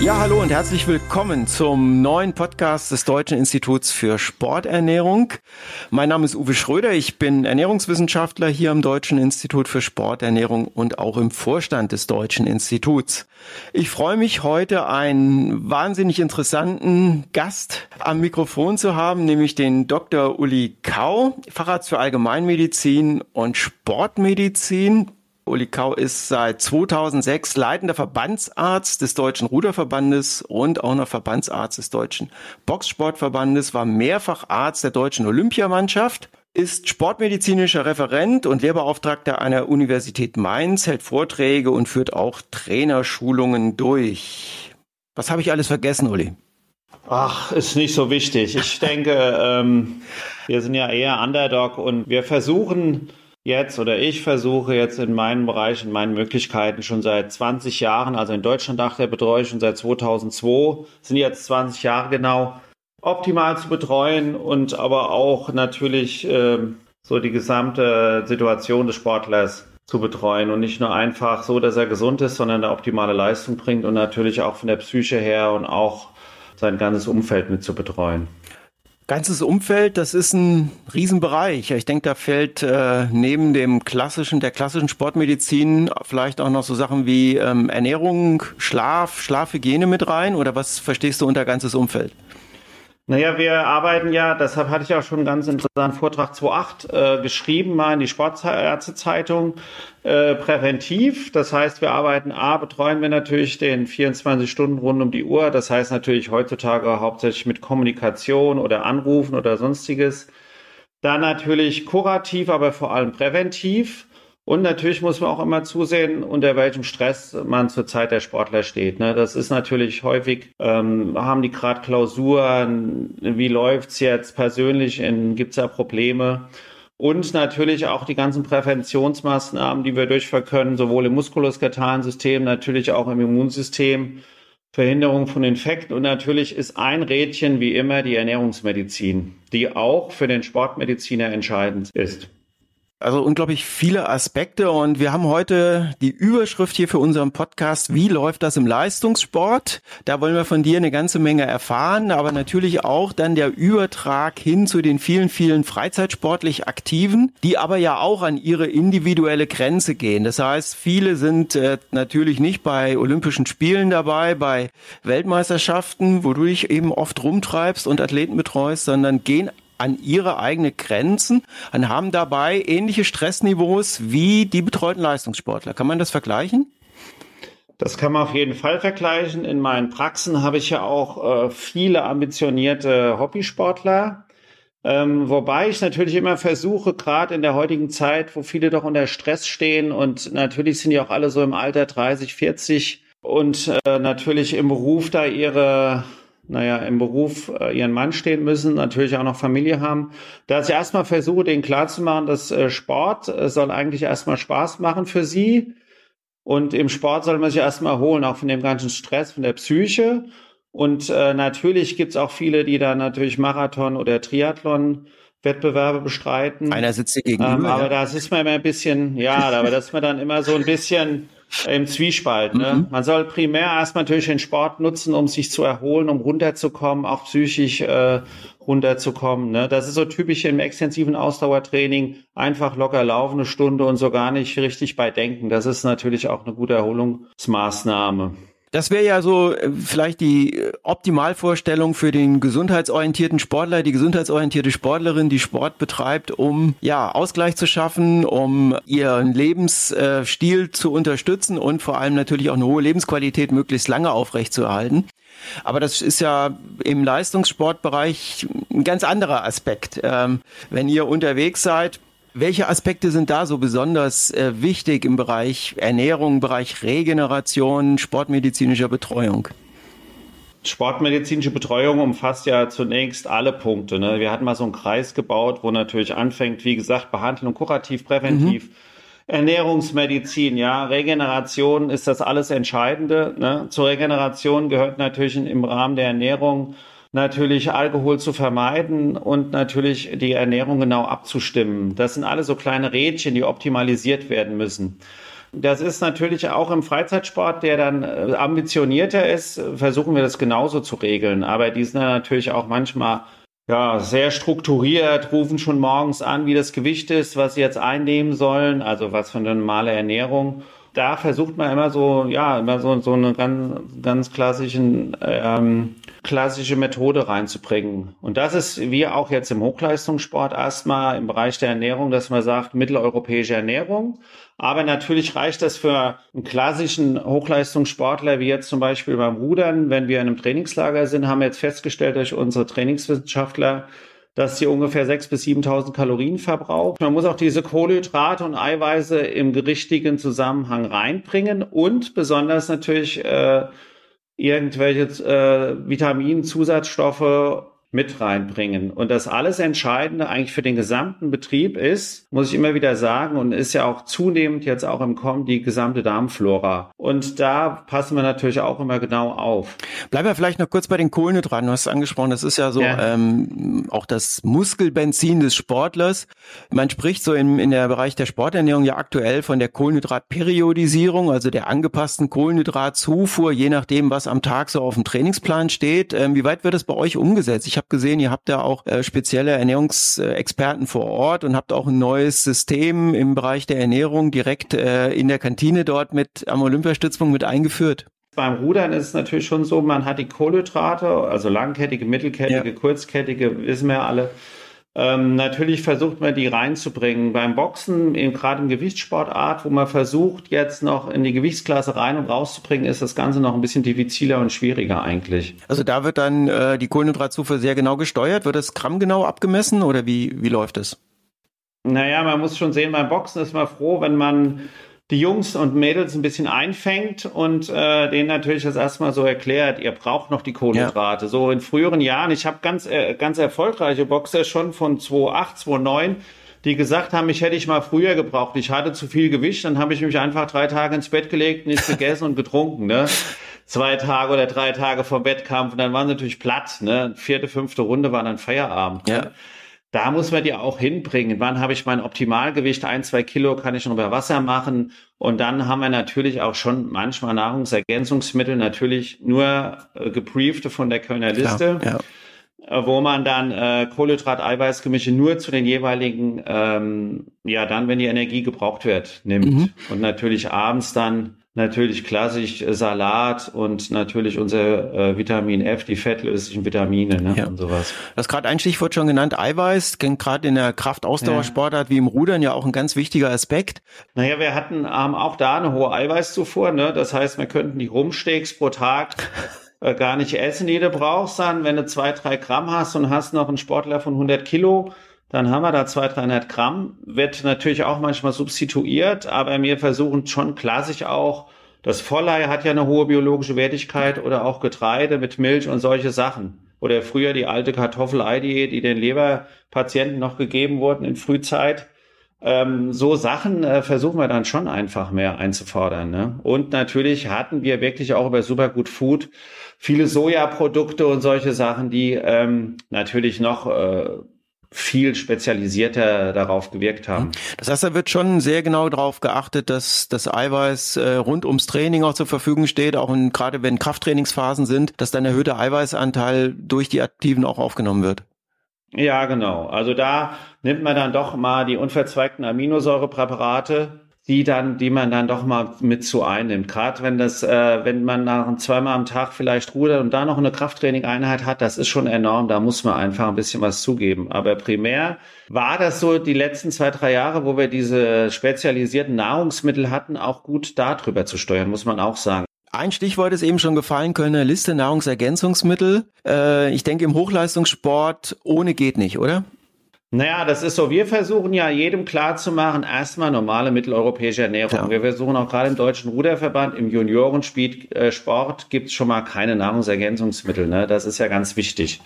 Ja, hallo und herzlich willkommen zum neuen Podcast des Deutschen Instituts für Sporternährung. Mein Name ist Uwe Schröder, ich bin Ernährungswissenschaftler hier am Deutschen Institut für Sporternährung und auch im Vorstand des Deutschen Instituts. Ich freue mich heute einen wahnsinnig interessanten Gast am Mikrofon zu haben, nämlich den Dr. Uli Kau, Facharzt für Allgemeinmedizin und Sportmedizin Uli Kau ist seit 2006 leitender Verbandsarzt des Deutschen Ruderverbandes und auch noch Verbandsarzt des Deutschen Boxsportverbandes, war mehrfach Arzt der deutschen Olympiamannschaft, ist sportmedizinischer Referent und Lehrbeauftragter einer Universität Mainz, hält Vorträge und führt auch Trainerschulungen durch. Was habe ich alles vergessen, Uli? Ach, ist nicht so wichtig. Ich denke, ähm, wir sind ja eher Underdog und wir versuchen, jetzt oder ich versuche jetzt in meinem Bereich, in meinen Möglichkeiten schon seit 20 Jahren, also in Deutschland nach der betreue ich schon seit 2002, sind jetzt 20 Jahre genau, optimal zu betreuen und aber auch natürlich äh, so die gesamte Situation des Sportlers zu betreuen und nicht nur einfach so, dass er gesund ist, sondern eine optimale Leistung bringt und natürlich auch von der Psyche her und auch sein ganzes Umfeld mit zu betreuen. Ganzes Umfeld, das ist ein Riesenbereich. Ich denke, da fällt äh, neben dem klassischen, der klassischen Sportmedizin vielleicht auch noch so Sachen wie ähm, Ernährung, Schlaf, Schlafhygiene mit rein. Oder was verstehst du unter ganzes Umfeld? Naja, wir arbeiten ja, deshalb hatte ich auch schon einen ganz interessanten Vortrag 2.8 äh, geschrieben, mal in die Sportärztezeitung, äh, präventiv. Das heißt, wir arbeiten A, betreuen wir natürlich den 24 Stunden rund um die Uhr. Das heißt natürlich heutzutage hauptsächlich mit Kommunikation oder Anrufen oder sonstiges. Dann natürlich kurativ, aber vor allem präventiv. Und natürlich muss man auch immer zusehen, unter welchem Stress man zur Zeit der Sportler steht. Ne? Das ist natürlich häufig, ähm, haben die gerade Klausuren, wie läuft's jetzt persönlich, gibt's da Probleme? Und natürlich auch die ganzen Präventionsmaßnahmen, die wir durchführen können, sowohl im muskulosketalen System, natürlich auch im Immunsystem, Verhinderung von Infekten. Und natürlich ist ein Rädchen wie immer die Ernährungsmedizin, die auch für den Sportmediziner entscheidend ist. Also unglaublich viele Aspekte und wir haben heute die Überschrift hier für unseren Podcast, wie läuft das im Leistungssport? Da wollen wir von dir eine ganze Menge erfahren, aber natürlich auch dann der Übertrag hin zu den vielen, vielen freizeitsportlich Aktiven, die aber ja auch an ihre individuelle Grenze gehen. Das heißt, viele sind äh, natürlich nicht bei Olympischen Spielen dabei, bei Weltmeisterschaften, wo du dich eben oft rumtreibst und Athleten betreust, sondern gehen an ihre eigene Grenzen und haben dabei ähnliche Stressniveaus wie die betreuten Leistungssportler. Kann man das vergleichen? Das kann man auf jeden Fall vergleichen. In meinen Praxen habe ich ja auch äh, viele ambitionierte Hobbysportler. Ähm, wobei ich natürlich immer versuche, gerade in der heutigen Zeit, wo viele doch unter Stress stehen und natürlich sind die auch alle so im Alter 30, 40 und äh, natürlich im Beruf da ihre naja, im Beruf äh, ihren Mann stehen müssen, natürlich auch noch Familie haben, dass ich erstmal versuche, denen klarzumachen, dass äh, Sport äh, soll eigentlich erstmal Spaß machen für sie. Und im Sport soll man sich erstmal erholen, auch von dem ganzen Stress, von der Psyche. Und äh, natürlich gibt's auch viele, die da natürlich Marathon oder Triathlon Wettbewerbe bestreiten. Einer sitzt hier gegenüber. Ähm, aber ja. das ist mir immer ein bisschen, ja, aber das ist mir dann immer so ein bisschen im Zwiespalt. Ne? Mhm. Man soll primär erstmal natürlich den Sport nutzen, um sich zu erholen, um runterzukommen, auch psychisch äh, runterzukommen. Ne? Das ist so typisch im extensiven Ausdauertraining. Einfach locker laufen eine Stunde und so gar nicht richtig bei denken. Das ist natürlich auch eine gute Erholungsmaßnahme. Das wäre ja so äh, vielleicht die äh, Optimalvorstellung für den gesundheitsorientierten Sportler, die gesundheitsorientierte Sportlerin, die Sport betreibt, um ja Ausgleich zu schaffen, um ihren Lebensstil zu unterstützen und vor allem natürlich auch eine hohe Lebensqualität möglichst lange aufrechtzuerhalten. Aber das ist ja im Leistungssportbereich ein ganz anderer Aspekt. Ähm, wenn ihr unterwegs seid, welche Aspekte sind da so besonders äh, wichtig im Bereich Ernährung, im Bereich Regeneration, sportmedizinischer Betreuung? Sportmedizinische Betreuung umfasst ja zunächst alle Punkte. Ne? Wir hatten mal so einen Kreis gebaut, wo natürlich anfängt, wie gesagt, Behandlung, kurativ, präventiv. Mhm. Ernährungsmedizin, ja, Regeneration ist das alles Entscheidende. Ne? Zur Regeneration gehört natürlich im Rahmen der Ernährung natürlich Alkohol zu vermeiden und natürlich die Ernährung genau abzustimmen. Das sind alle so kleine Rädchen, die optimalisiert werden müssen. Das ist natürlich auch im Freizeitsport, der dann äh, ambitionierter ist, versuchen wir das genauso zu regeln. Aber die sind natürlich auch manchmal ja, sehr strukturiert, rufen schon morgens an, wie das Gewicht ist, was sie jetzt einnehmen sollen, also was für eine normale Ernährung. Da versucht man immer so, ja, immer so, so eine ganz, ganz klassischen, ähm, klassische Methode reinzubringen. Und das ist wie auch jetzt im Hochleistungssport erstmal im Bereich der Ernährung, dass man sagt, mitteleuropäische Ernährung. Aber natürlich reicht das für einen klassischen Hochleistungssportler, wie jetzt zum Beispiel beim Rudern. Wenn wir in einem Trainingslager sind, haben wir jetzt festgestellt durch unsere Trainingswissenschaftler, dass sie ungefähr 6.000 bis 7.000 Kalorien verbraucht. Man muss auch diese Kohlenhydrate und Eiweiße im richtigen Zusammenhang reinbringen und besonders natürlich äh, irgendwelche äh, Vitaminzusatzstoffe mit reinbringen. Und das alles Entscheidende eigentlich für den gesamten Betrieb ist, muss ich immer wieder sagen, und ist ja auch zunehmend jetzt auch im Kommen die gesamte Darmflora. Und da passen wir natürlich auch immer genau auf. Bleiben wir vielleicht noch kurz bei den Kohlenhydraten. Du hast es angesprochen, das ist ja so ja. Ähm, auch das Muskelbenzin des Sportlers. Man spricht so im in der Bereich der Sporternährung ja aktuell von der Kohlenhydratperiodisierung, also der angepassten Kohlenhydratzufuhr, je nachdem, was am Tag so auf dem Trainingsplan steht. Ähm, wie weit wird das bei euch umgesetzt? Ich habe habe gesehen, ihr habt da auch äh, spezielle Ernährungsexperten vor Ort und habt auch ein neues System im Bereich der Ernährung direkt äh, in der Kantine dort mit am Olympiastützpunkt mit eingeführt. Beim Rudern ist es natürlich schon so, man hat die Kohlenhydrate, also langkettige, mittelkettige, ja. kurzkettige, wissen wir alle. Ähm, natürlich versucht man die reinzubringen. Beim Boxen, eben gerade im Gewichtssportart, wo man versucht, jetzt noch in die Gewichtsklasse rein und rauszubringen, ist das Ganze noch ein bisschen diffiziler und schwieriger eigentlich. Also da wird dann äh, die Kohlenhydratzufuhr sehr genau gesteuert. Wird das grammgenau abgemessen oder wie, wie läuft es? Naja, man muss schon sehen, beim Boxen ist man froh, wenn man die Jungs und Mädels ein bisschen einfängt und äh, denen natürlich das erstmal so erklärt, ihr braucht noch die Kohlenhydrate. Ja. So in früheren Jahren, ich habe ganz, äh, ganz erfolgreiche Boxer schon von 2008, 2009, die gesagt haben, ich hätte ich mal früher gebraucht. Ich hatte zu viel Gewicht, dann habe ich mich einfach drei Tage ins Bett gelegt, nichts gegessen und getrunken. Ne? Zwei Tage oder drei Tage vor Wettkampf und dann waren sie natürlich platt. Ne? Vierte, fünfte Runde war dann Feierabend. Ne? Ja. Ne? Da muss man die auch hinbringen. Wann habe ich mein Optimalgewicht? Ein, zwei Kilo kann ich noch über Wasser machen. Und dann haben wir natürlich auch schon manchmal Nahrungsergänzungsmittel, natürlich nur äh, gebriefte von der Kölner Liste. Klar, ja. Äh, wo man dann äh, Kohlenhydrat-Eiweißgemische nur zu den jeweiligen, ähm, ja, dann, wenn die Energie gebraucht wird, nimmt. Mhm. Und natürlich abends dann natürlich klassisch Salat und natürlich unser äh, Vitamin F, die fettlöslichen Vitamine ne, ja. und sowas. Du hast gerade ein Stichwort schon genannt, Eiweiß, gerade in der Kraftausdauersportart ja. wie im Rudern ja auch ein ganz wichtiger Aspekt. Naja, wir hatten ähm, auch da eine hohe Eiweißzufuhr, ne? das heißt, wir könnten die Rumsteaks pro Tag äh, gar nicht essen, die du brauchst, dann, wenn du zwei, drei Gramm hast und hast noch einen Sportler von 100 Kilo, dann haben wir da 200, 300 Gramm. Wird natürlich auch manchmal substituiert, aber wir versuchen schon klassisch auch, das Vollei hat ja eine hohe biologische Wertigkeit oder auch Getreide mit Milch und solche Sachen. Oder früher die alte Kartoffelei-Diät, die den Leberpatienten noch gegeben wurden in Frühzeit. Ähm, so Sachen äh, versuchen wir dann schon einfach mehr einzufordern. Ne? Und natürlich hatten wir wirklich auch über Supergood Food viele Sojaprodukte und solche Sachen, die ähm, natürlich noch äh, viel spezialisierter darauf gewirkt haben. Das heißt, da wird schon sehr genau darauf geachtet, dass das Eiweiß äh, rund ums Training auch zur Verfügung steht, auch in, gerade wenn Krafttrainingsphasen sind, dass dann erhöhter Eiweißanteil durch die Aktiven auch aufgenommen wird. Ja, genau. Also da nimmt man dann doch mal die unverzweigten Aminosäurepräparate die dann, die man dann doch mal mit zu einnimmt. Gerade wenn das, äh, wenn man nach zweimal am Tag vielleicht rudert und da noch eine Krafttraining-Einheit hat, das ist schon enorm. Da muss man einfach ein bisschen was zugeben. Aber primär war das so die letzten zwei, drei Jahre, wo wir diese spezialisierten Nahrungsmittel hatten, auch gut darüber zu steuern, muss man auch sagen. Ein Stichwort ist eben schon gefallen, Kölner Liste Nahrungsergänzungsmittel. Äh, ich denke, im Hochleistungssport ohne geht nicht, oder? Naja, das ist so. Wir versuchen ja jedem klarzumachen, erstmal normale mitteleuropäische Ernährung. Ja. Wir versuchen auch gerade im Deutschen Ruderverband, im Juniorensport äh, gibt es schon mal keine Nahrungsergänzungsmittel. Ne? Das ist ja ganz wichtig.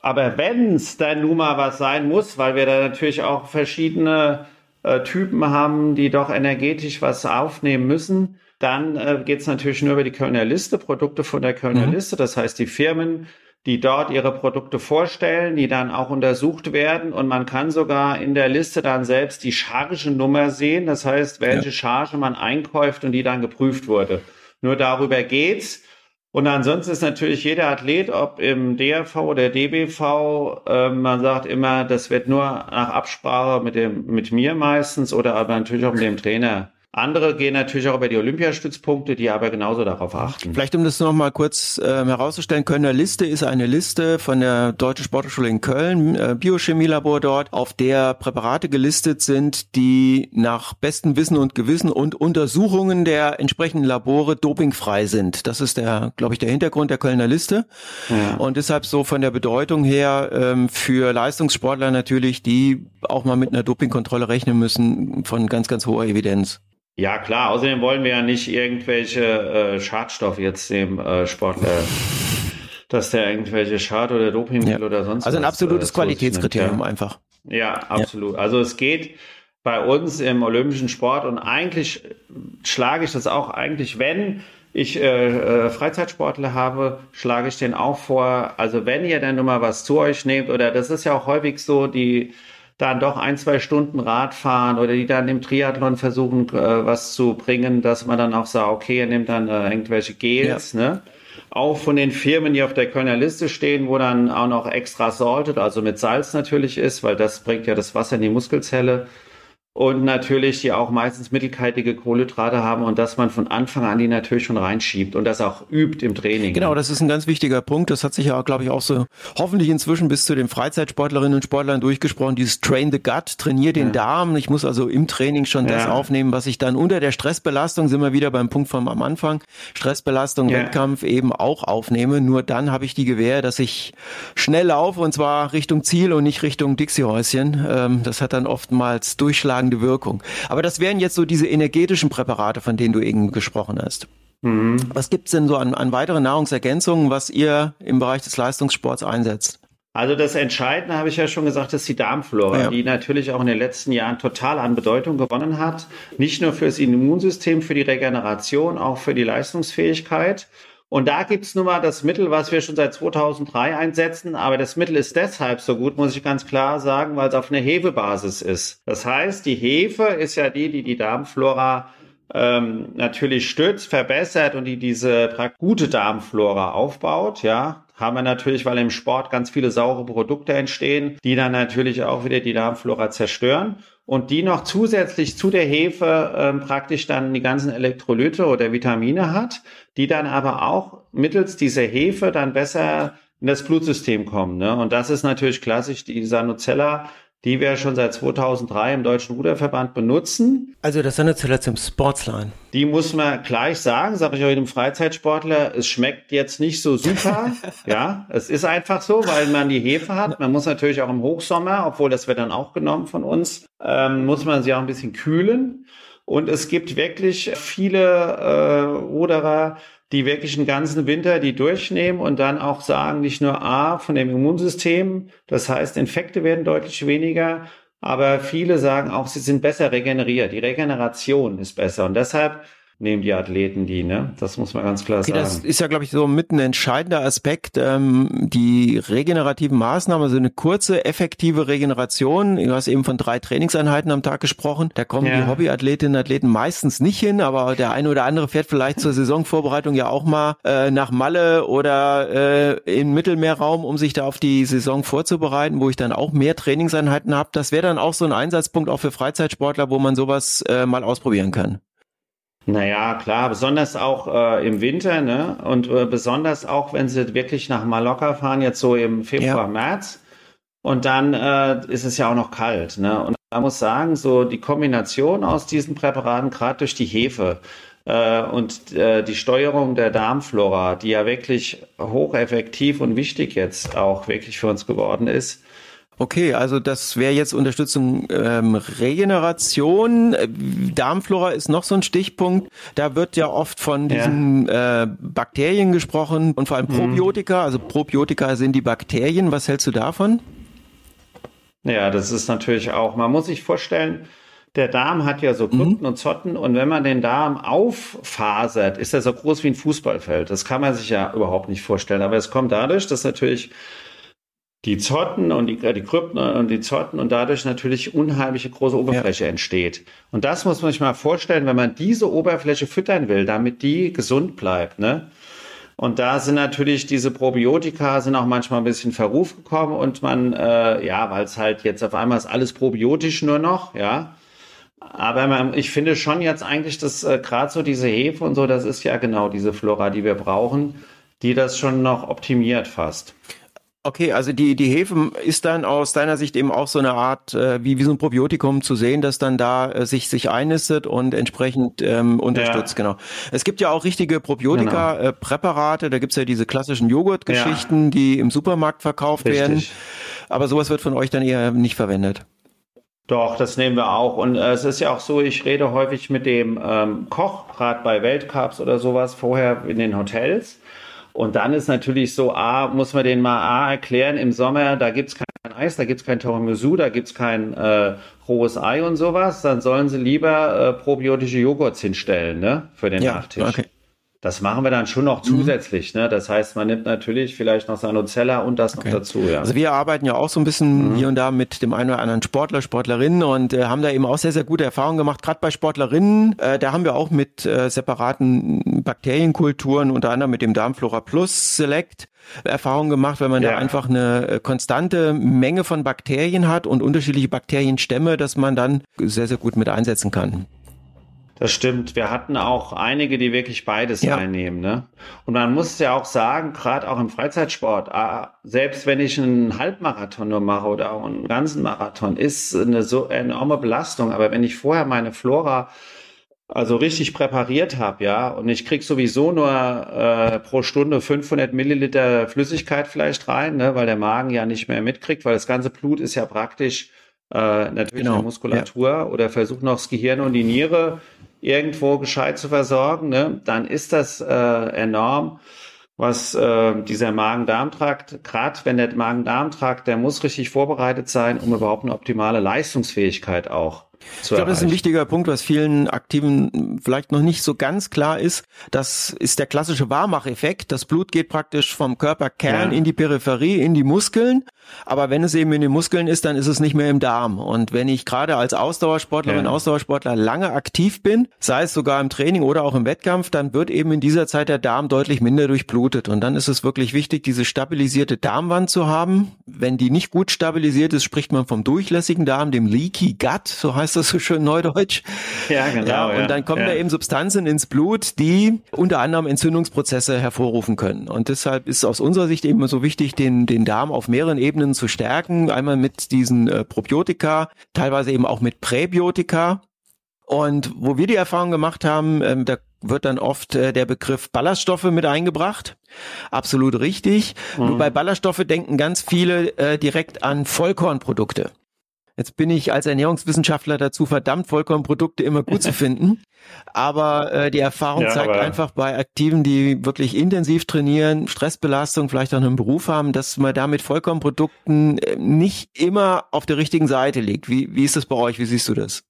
Aber wenn es dann nun mal was sein muss, weil wir da natürlich auch verschiedene äh, Typen haben, die doch energetisch was aufnehmen müssen, dann äh, geht es natürlich nur über die Kölner Liste, Produkte von der Kölner mhm. Liste. Das heißt, die Firmen die dort ihre Produkte vorstellen, die dann auch untersucht werden und man kann sogar in der Liste dann selbst die Chargennummer sehen, das heißt, welche ja. Charge man einkauft und die dann geprüft wurde. Nur darüber geht's. Und ansonsten ist natürlich jeder Athlet, ob im DRV oder DBV, äh, man sagt immer, das wird nur nach Absprache mit dem, mit mir meistens oder aber natürlich auch mit dem Trainer andere gehen natürlich auch über die Olympiastützpunkte, die aber genauso darauf achten. Vielleicht um das noch mal kurz äh, herauszustellen, Kölner Liste ist eine Liste von der Deutschen Sporthochschule in Köln, äh, Biochemielabor dort, auf der Präparate gelistet sind, die nach bestem Wissen und Gewissen und Untersuchungen der entsprechenden Labore dopingfrei sind. Das ist der, glaube ich, der Hintergrund der Kölner Liste. Ja. Und deshalb so von der Bedeutung her ähm, für Leistungssportler natürlich, die auch mal mit einer Dopingkontrolle rechnen müssen, von ganz, ganz hoher Evidenz. Ja, klar. Außerdem wollen wir ja nicht irgendwelche äh, Schadstoffe jetzt dem äh, Sportler, dass der irgendwelche Schad- oder Dopingmittel ja. oder sonst Also ein absolutes äh, Qualitätskriterium einfach. Ja, absolut. Ja. Also es geht bei uns im olympischen Sport und eigentlich schlage ich das auch eigentlich, wenn ich äh, äh, Freizeitsportler habe, schlage ich den auch vor, also wenn ihr dann nur mal was zu euch nehmt, oder das ist ja auch häufig so, die dann doch ein, zwei Stunden Rad fahren oder die dann im Triathlon versuchen, äh, was zu bringen, dass man dann auch sagt, okay, er nimmt dann äh, irgendwelche Gels, ja. ne? Auch von den Firmen, die auf der Kölner Liste stehen, wo dann auch noch extra salted, also mit Salz natürlich ist, weil das bringt ja das Wasser in die Muskelzelle und natürlich die auch meistens mittelkeitige Kohlenhydrate haben und dass man von Anfang an die natürlich schon reinschiebt und das auch übt im Training. Genau, das ist ein ganz wichtiger Punkt. Das hat sich ja, glaube ich, auch so hoffentlich inzwischen bis zu den Freizeitsportlerinnen und Sportlern durchgesprochen. Dieses Train the Gut, trainier den ja. Darm. Ich muss also im Training schon ja. das aufnehmen, was ich dann unter der Stressbelastung, sind wir wieder beim Punkt vom am Anfang, Stressbelastung, ja. Wettkampf eben auch aufnehme. Nur dann habe ich die Gewähr, dass ich schnell laufe und zwar Richtung Ziel und nicht Richtung Dixie-Häuschen. Ähm, das hat dann oftmals Durchschlag überragende Wirkung. Aber das wären jetzt so diese energetischen Präparate, von denen du eben gesprochen hast. Mhm. Was gibt's denn so an, an weiteren Nahrungsergänzungen, was ihr im Bereich des Leistungssports einsetzt? Also das Entscheidende, habe ich ja schon gesagt, ist die Darmflora, ja. die natürlich auch in den letzten Jahren total an Bedeutung gewonnen hat. Nicht nur fürs Immunsystem, für die Regeneration, auch für die Leistungsfähigkeit. Und da gibt's nun mal das Mittel, was wir schon seit 2003 einsetzen. Aber das Mittel ist deshalb so gut, muss ich ganz klar sagen, weil es auf einer Hefebasis ist. Das heißt, die Hefe ist ja die, die die Darmflora ähm, natürlich stützt, verbessert und die diese gute Darmflora aufbaut. Ja, haben wir natürlich, weil im Sport ganz viele saure Produkte entstehen, die dann natürlich auch wieder die Darmflora zerstören und die noch zusätzlich zu der Hefe ähm, praktisch dann die ganzen Elektrolyte oder Vitamine hat, die dann aber auch mittels dieser Hefe dann besser in das Blutsystem kommen. Ne? Und das ist natürlich klassisch die Sanozella die wir schon seit 2003 im Deutschen Ruderverband benutzen. Also das Sanozella zum Sportsline. Die muss man gleich sagen, sage ich auch jedem Freizeitsportler, es schmeckt jetzt nicht so super. ja, es ist einfach so, weil man die Hefe hat. Man muss natürlich auch im Hochsommer, obwohl das wird dann auch genommen von uns, ähm, muss man sie auch ein bisschen kühlen. Und es gibt wirklich viele äh, Ruderer, die wirklich einen ganzen Winter die durchnehmen und dann auch sagen, nicht nur A von dem Immunsystem, das heißt, Infekte werden deutlich weniger, aber viele sagen auch, sie sind besser regeneriert. Die Regeneration ist besser und deshalb nehmen die Athleten die, ne? Das muss man ganz klar okay, sagen. Das ist ja, glaube ich, so mit ein entscheidender Aspekt. Ähm, die regenerativen Maßnahmen, also eine kurze, effektive Regeneration. Du hast eben von drei Trainingseinheiten am Tag gesprochen. Da kommen ja. die Hobbyathletinnen und Athleten meistens nicht hin, aber der eine oder andere fährt vielleicht zur Saisonvorbereitung ja auch mal äh, nach Malle oder äh, im Mittelmeerraum, um sich da auf die Saison vorzubereiten, wo ich dann auch mehr Trainingseinheiten habe. Das wäre dann auch so ein Einsatzpunkt auch für Freizeitsportler, wo man sowas äh, mal ausprobieren kann. Naja, klar, besonders auch äh, im Winter, ne? Und äh, besonders auch, wenn sie wirklich nach Mallorca fahren, jetzt so im Februar, ja. März. Und dann äh, ist es ja auch noch kalt, ne? Und man muss sagen, so die Kombination aus diesen Präparaten, gerade durch die Hefe äh, und äh, die Steuerung der Darmflora, die ja wirklich hocheffektiv und wichtig jetzt auch wirklich für uns geworden ist, Okay, also das wäre jetzt Unterstützung ähm, Regeneration. Darmflora ist noch so ein Stichpunkt. Da wird ja oft von diesen ja. äh, Bakterien gesprochen und vor allem mhm. Probiotika. Also Probiotika sind die Bakterien. Was hältst du davon? Ja, das ist natürlich auch, man muss sich vorstellen, der Darm hat ja so mhm. Krypten mhm. und Zotten und wenn man den Darm auffasert, ist er so groß wie ein Fußballfeld. Das kann man sich ja überhaupt nicht vorstellen. Aber es kommt dadurch, dass natürlich die Zotten und die, äh, die Krypten und die Zotten und dadurch natürlich unheimliche große Oberfläche ja. entsteht. Und das muss man sich mal vorstellen, wenn man diese Oberfläche füttern will, damit die gesund bleibt, ne? Und da sind natürlich diese Probiotika sind auch manchmal ein bisschen Verruf gekommen und man, äh, ja, weil es halt jetzt auf einmal ist alles probiotisch nur noch, ja. Aber man, ich finde schon jetzt eigentlich, dass äh, gerade so diese Hefe und so, das ist ja genau diese Flora, die wir brauchen, die das schon noch optimiert fast. Okay, also die, die Hefe ist dann aus deiner Sicht eben auch so eine Art, äh, wie, wie so ein Probiotikum zu sehen, das dann da äh, sich, sich einnistet und entsprechend ähm, unterstützt, ja. genau. Es gibt ja auch richtige Probiotika-Präparate, genau. äh, da gibt's ja diese klassischen Joghurtgeschichten, ja. die im Supermarkt verkauft Richtig. werden. Aber sowas wird von euch dann eher nicht verwendet. Doch, das nehmen wir auch. Und äh, es ist ja auch so, ich rede häufig mit dem ähm, Koch, gerade bei Weltcups oder sowas, vorher in den Hotels. Und dann ist natürlich so, A, muss man den mal A erklären, im Sommer, da gibt's kein Eis, da gibt's kein Tiramisu, da gibt's kein äh, rohes Ei und sowas. Dann sollen sie lieber äh, probiotische Joghurts hinstellen, ne? Für den ja, Nachtisch. Okay. Das machen wir dann schon noch mhm. zusätzlich. Ne? Das heißt, man nimmt natürlich vielleicht noch Sanozella und das okay. noch dazu. Ja. Also wir arbeiten ja auch so ein bisschen mhm. hier und da mit dem einen oder anderen Sportler, Sportlerinnen und äh, haben da eben auch sehr, sehr gute Erfahrungen gemacht. Gerade bei Sportlerinnen, äh, da haben wir auch mit äh, separaten Bakterienkulturen, unter anderem mit dem Darmflora Plus Select, Erfahrungen gemacht, weil man ja. da einfach eine äh, konstante Menge von Bakterien hat und unterschiedliche Bakterienstämme, dass man dann sehr, sehr gut mit einsetzen kann. Das stimmt. Wir hatten auch einige, die wirklich beides ja. einnehmen. Ne? Und man muss ja auch sagen, gerade auch im Freizeitsport, selbst wenn ich einen Halbmarathon nur mache oder auch einen ganzen Marathon, ist eine so enorme Belastung. Aber wenn ich vorher meine Flora also richtig präpariert habe, ja, und ich krieg sowieso nur äh, pro Stunde 500 Milliliter Flüssigkeit vielleicht rein, ne, weil der Magen ja nicht mehr mitkriegt, weil das ganze Blut ist ja praktisch äh, natürlich genau. Muskulatur ja. oder versucht noch das Gehirn und die Niere irgendwo gescheit zu versorgen, ne, dann ist das äh, enorm, was äh, dieser Magen-Darm-Trakt, gerade wenn der Magen-Darm-Trakt, der muss richtig vorbereitet sein, um überhaupt eine optimale Leistungsfähigkeit auch ich glaube, das ist ein wichtiger Punkt, was vielen Aktiven vielleicht noch nicht so ganz klar ist. Das ist der klassische Warmacheffekt. Das Blut geht praktisch vom Körperkern ja. in die Peripherie, in die Muskeln. Aber wenn es eben in den Muskeln ist, dann ist es nicht mehr im Darm. Und wenn ich gerade als Ausdauersportlerin, ja. Ausdauersportler lange aktiv bin, sei es sogar im Training oder auch im Wettkampf, dann wird eben in dieser Zeit der Darm deutlich minder durchblutet. Und dann ist es wirklich wichtig, diese stabilisierte Darmwand zu haben. Wenn die nicht gut stabilisiert ist, spricht man vom durchlässigen Darm, dem Leaky Gut, so heißt das so schön neudeutsch. Ja, genau. Ja, und dann kommen ja. da eben Substanzen ins Blut, die unter anderem Entzündungsprozesse hervorrufen können. Und deshalb ist aus unserer Sicht eben so wichtig, den, den Darm auf mehreren Ebenen zu stärken. Einmal mit diesen äh, Probiotika, teilweise eben auch mit Präbiotika. Und wo wir die Erfahrung gemacht haben, ähm, da wird dann oft äh, der Begriff Ballaststoffe mit eingebracht. Absolut richtig. Mhm. Nur bei Ballaststoffe denken ganz viele äh, direkt an Vollkornprodukte. Jetzt bin ich als Ernährungswissenschaftler dazu verdammt, Vollkornprodukte immer gut zu finden. Aber äh, die Erfahrung ja, zeigt einfach bei Aktiven, die wirklich intensiv trainieren, Stressbelastung, vielleicht auch einen Beruf haben, dass man da mit Vollkornprodukten äh, nicht immer auf der richtigen Seite liegt. Wie, wie ist das bei euch? Wie siehst du das?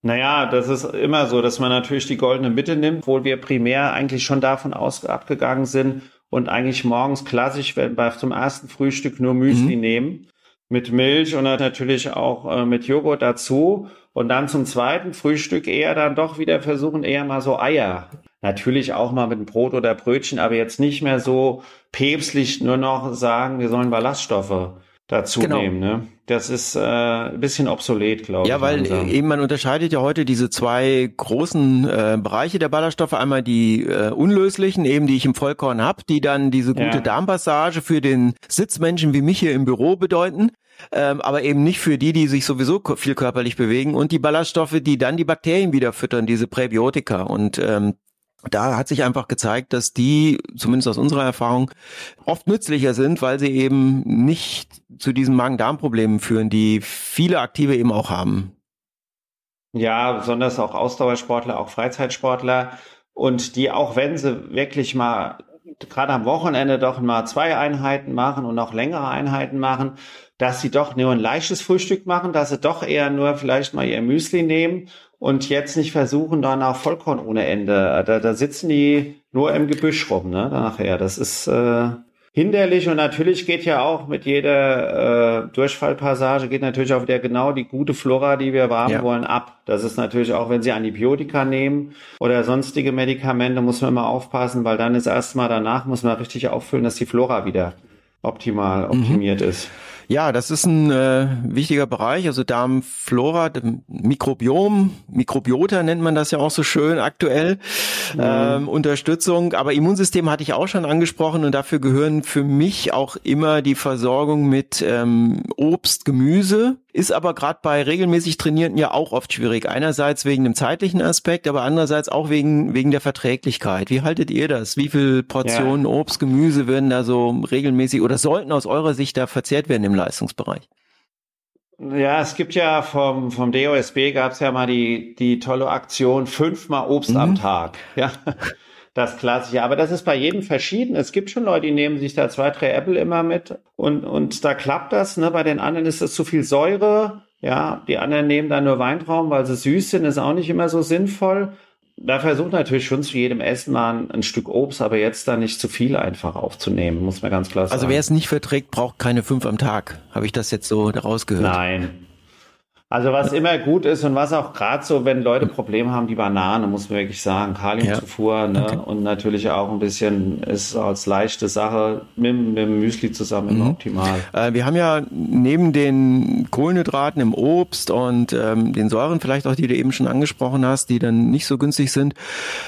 Naja, das ist immer so, dass man natürlich die goldene Mitte nimmt, obwohl wir primär eigentlich schon davon aus abgegangen sind und eigentlich morgens klassisch wenn wir zum ersten Frühstück nur Müsli mhm. nehmen mit Milch und natürlich auch äh, mit Joghurt dazu. Und dann zum zweiten Frühstück eher dann doch wieder versuchen, eher mal so Eier. Natürlich auch mal mit einem Brot oder Brötchen, aber jetzt nicht mehr so päpstlich nur noch sagen, wir sollen Ballaststoffe dazu genau. nehmen. Ne? Das ist äh, ein bisschen obsolet, glaube ja, ich. Ja, weil langsam. eben man unterscheidet ja heute diese zwei großen äh, Bereiche der Ballaststoffe. Einmal die äh, unlöslichen, eben die ich im Vollkorn hab, die dann diese gute ja. Darmpassage für den Sitzmenschen wie mich hier im Büro bedeuten. Ähm, aber eben nicht für die, die sich sowieso viel körperlich bewegen und die Ballaststoffe, die dann die Bakterien wieder füttern, diese Präbiotika. Und ähm, da hat sich einfach gezeigt, dass die, zumindest aus unserer Erfahrung, oft nützlicher sind, weil sie eben nicht zu diesen Magen-Darm-Problemen führen, die viele Aktive eben auch haben. Ja, besonders auch Ausdauersportler, auch Freizeitsportler und die auch wenn sie wirklich mal gerade am Wochenende doch mal zwei Einheiten machen und auch längere Einheiten machen, dass sie doch nur ein leichtes Frühstück machen, dass sie doch eher nur vielleicht mal ihr Müsli nehmen und jetzt nicht versuchen, dann auch Vollkorn ohne Ende. Da, da sitzen die nur im Gebüsch rum, ne? Nachher. Das ist äh, hinderlich und natürlich geht ja auch mit jeder äh, Durchfallpassage geht natürlich auch wieder genau die gute Flora, die wir haben ja. wollen, ab. Das ist natürlich auch, wenn Sie Antibiotika nehmen oder sonstige Medikamente, muss man immer aufpassen, weil dann ist erstmal danach muss man richtig auffüllen, dass die Flora wieder optimal mhm. optimiert mhm. ist. Ja, das ist ein äh, wichtiger Bereich, also Darmflora, Mikrobiom, Mikrobiota nennt man das ja auch so schön aktuell, mhm. ähm, Unterstützung. Aber Immunsystem hatte ich auch schon angesprochen und dafür gehören für mich auch immer die Versorgung mit ähm, Obst, Gemüse, ist aber gerade bei regelmäßig Trainierten ja auch oft schwierig. Einerseits wegen dem zeitlichen Aspekt, aber andererseits auch wegen, wegen der Verträglichkeit. Wie haltet ihr das? Wie viel Portionen ja. Obst, Gemüse werden da so regelmäßig oder sollten aus eurer Sicht da verzehrt werden im Leistungsbereich? Ja, es gibt ja vom, vom DOSB gab es ja mal die, die tolle Aktion fünfmal Obst mhm. am Tag. Ja das Klassische. Aber das ist bei jedem verschieden. Es gibt schon Leute, die nehmen sich da zwei, drei Apple immer mit und, und da klappt das. Ne? Bei den anderen ist das zu viel Säure. Ja, die anderen nehmen dann nur Weintrauben, weil sie süß sind, ist auch nicht immer so sinnvoll. Da versucht natürlich schon zu jedem Essen mal ein, ein, Stück Obst, aber jetzt da nicht zu viel einfach aufzunehmen, muss man ganz klar also sagen. Also wer es nicht verträgt, braucht keine fünf am Tag. Habe ich das jetzt so daraus gehört? Nein, also was immer gut ist und was auch gerade so, wenn Leute Probleme haben, die Banane, muss man wirklich sagen, Kaliumzufuhr ja. ne? Okay. und natürlich auch ein bisschen ist als leichte Sache mit, mit dem Müsli zusammen mhm. optimal. Äh, wir haben ja neben den Kohlenhydraten im Obst und ähm, den Säuren vielleicht auch, die du eben schon angesprochen hast, die dann nicht so günstig sind,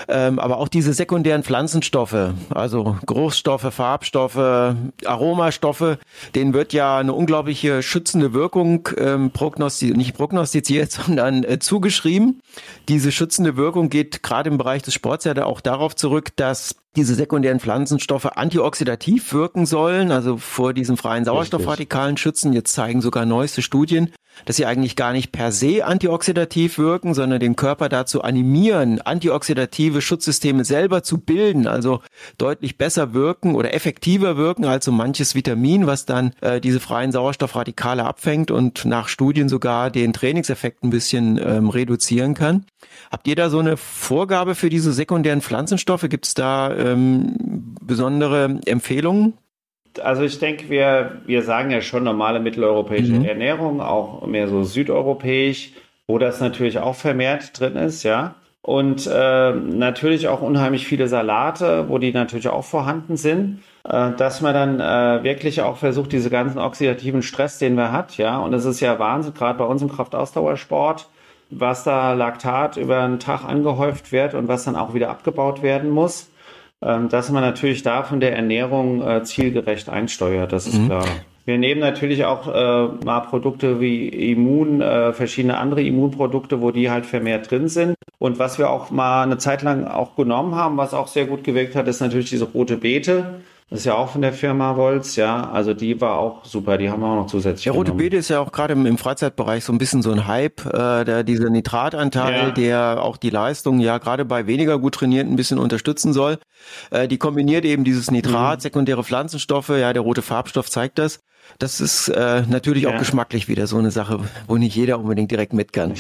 ähm, aber auch diese sekundären Pflanzenstoffe, also Geruchsstoffe, Farbstoffe, Aromastoffe, denen wird ja eine unglaubliche schützende Wirkung ähm, prognostiziert, nicht prognostiziert, sondern äh, zugeschrieben. Diese schützende Wirkung geht gerade im Bereich des Sports ja auch darauf zurück, dass diese sekundären Pflanzenstoffe antioxidativ wirken sollen, also vor diesen freien Sauerstoffradikalen schützen. Jetzt zeigen sogar neueste Studien, dass sie eigentlich gar nicht per se antioxidativ wirken, sondern den Körper dazu animieren, antioxidative Schutzsysteme selber zu bilden, also deutlich besser wirken oder effektiver wirken als so manches Vitamin, was dann äh, diese freien Sauerstoffradikale abfängt und nach Studien sogar den Trainingseffekt ein bisschen ähm, reduzieren kann. Habt ihr da so eine Vorgabe für diese sekundären Pflanzenstoffe? Gibt es da ähm, besondere Empfehlungen? Also ich denke, wir, wir sagen ja schon normale mitteleuropäische mhm. Ernährung, auch mehr so südeuropäisch, wo das natürlich auch vermehrt drin ist, ja. Und äh, natürlich auch unheimlich viele Salate, wo die natürlich auch vorhanden sind, äh, dass man dann äh, wirklich auch versucht, diese ganzen oxidativen Stress, den wir hat, ja. Und das ist ja Wahnsinn, gerade bei uns im Kraftausdauersport, was da Laktat über einen Tag angehäuft wird und was dann auch wieder abgebaut werden muss, dass man natürlich da von der Ernährung äh, zielgerecht einsteuert, das ist mhm. klar. Wir nehmen natürlich auch äh, mal Produkte wie Immun, äh, verschiedene andere Immunprodukte, wo die halt vermehrt drin sind. Und was wir auch mal eine Zeit lang auch genommen haben, was auch sehr gut gewirkt hat, ist natürlich diese rote Beete. Das ist ja auch von der Firma Wolz, ja. Also die war auch super, die haben wir auch noch zusätzlich. Ja, Rote Beete ist ja auch gerade im, im, Freizeitbereich so ein bisschen so ein Hype, äh, der, dieser Nitratanteil, ja. der auch die Leistung ja gerade bei weniger gut trainierten ein bisschen unterstützen soll. Äh, die kombiniert eben dieses Nitrat, mhm. sekundäre Pflanzenstoffe, ja, der rote Farbstoff zeigt das. Das ist äh, natürlich ja. auch geschmacklich wieder so eine Sache, wo nicht jeder unbedingt direkt mit kann.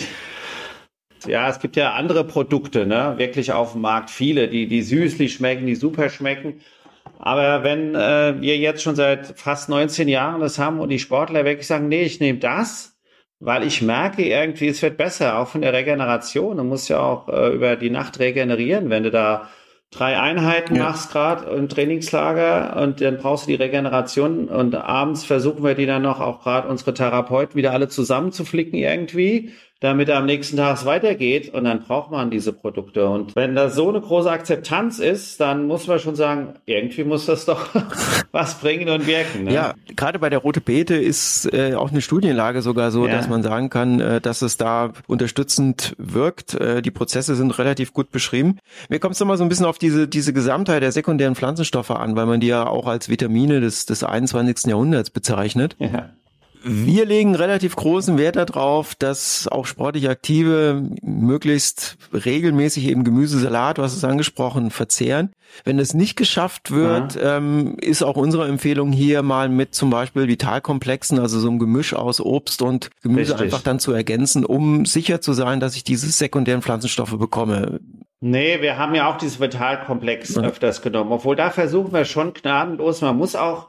Ja, es gibt ja andere Produkte, ne? Wirklich auf dem Markt viele, die, die süßlich schmecken, die super schmecken. Aber wenn äh, wir jetzt schon seit fast 19 Jahren das haben und die Sportler wirklich sagen, nee, ich nehme das, weil ich merke irgendwie, es wird besser, auch von der Regeneration. Du musst ja auch äh, über die Nacht regenerieren, wenn du da drei Einheiten ja. machst gerade im Trainingslager und dann brauchst du die Regeneration und abends versuchen wir die dann noch auch gerade unsere Therapeuten wieder alle zusammenzuflicken irgendwie damit am nächsten Tag weitergeht und dann braucht man diese Produkte. Und wenn da so eine große Akzeptanz ist, dann muss man schon sagen, irgendwie muss das doch was bringen und wirken. Ne? Ja, gerade bei der Rote Beete ist äh, auch eine Studienlage sogar so, ja. dass man sagen kann, äh, dass es da unterstützend wirkt. Äh, die Prozesse sind relativ gut beschrieben. Mir kommt es nochmal so ein bisschen auf diese, diese Gesamtheit der sekundären Pflanzenstoffe an, weil man die ja auch als Vitamine des, des 21. Jahrhunderts bezeichnet. Ja. Wir legen relativ großen Wert darauf, dass auch sportlich Aktive möglichst regelmäßig eben Gemüsesalat, was ist angesprochen, verzehren. Wenn es nicht geschafft wird, ja. ähm, ist auch unsere Empfehlung hier mal mit zum Beispiel Vitalkomplexen, also so ein Gemisch aus Obst und Gemüse Richtig. einfach dann zu ergänzen, um sicher zu sein, dass ich diese sekundären Pflanzenstoffe bekomme. Nee, wir haben ja auch dieses Vitalkomplex ja. öfters genommen. Obwohl da versuchen wir schon gnadenlos. Man muss auch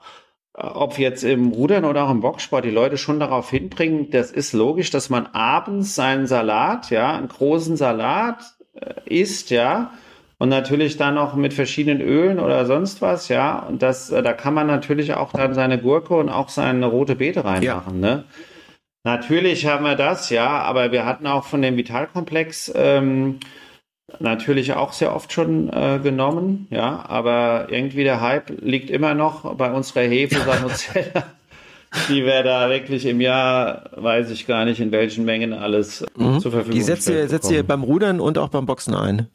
ob jetzt im Rudern oder auch im Boxsport die Leute schon darauf hinbringen, das ist logisch, dass man abends seinen Salat, ja, einen großen Salat äh, isst, ja, und natürlich dann noch mit verschiedenen Ölen oder sonst was, ja, und das, äh, da kann man natürlich auch dann seine Gurke und auch seine rote Beete reinmachen, ja. ne? Natürlich haben wir das, ja, aber wir hatten auch von dem Vitalkomplex ähm, natürlich auch sehr oft schon äh, genommen, ja, aber irgendwie der Hype liegt immer noch bei unserer Hefe Sanozella, die wir da wirklich im Jahr, weiß ich gar nicht, in welchen Mengen alles mhm. zur Verfügung Die setzt ihr, setzt ihr beim Rudern und auch beim Boxen ein?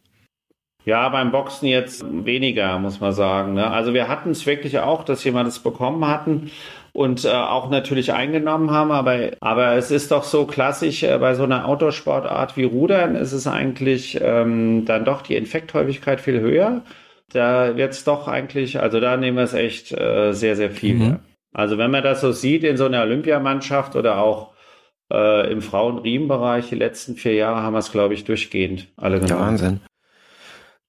Ja, beim Boxen jetzt weniger, muss man sagen. Ne? Also wir hatten es wirklich auch, dass jemand es bekommen hatten und äh, auch natürlich eingenommen haben. Aber, aber es ist doch so klassisch äh, bei so einer Outdoor-Sportart wie Rudern ist es eigentlich ähm, dann doch die Infekthäufigkeit viel höher. Da wird's doch eigentlich, also da nehmen wir es echt äh, sehr, sehr viel. Mhm. Also wenn man das so sieht in so einer Olympiamannschaft oder auch äh, im Frauen-Riemen-Bereich, die letzten vier Jahre haben wir es, glaube ich, durchgehend alle genommen. Wahnsinn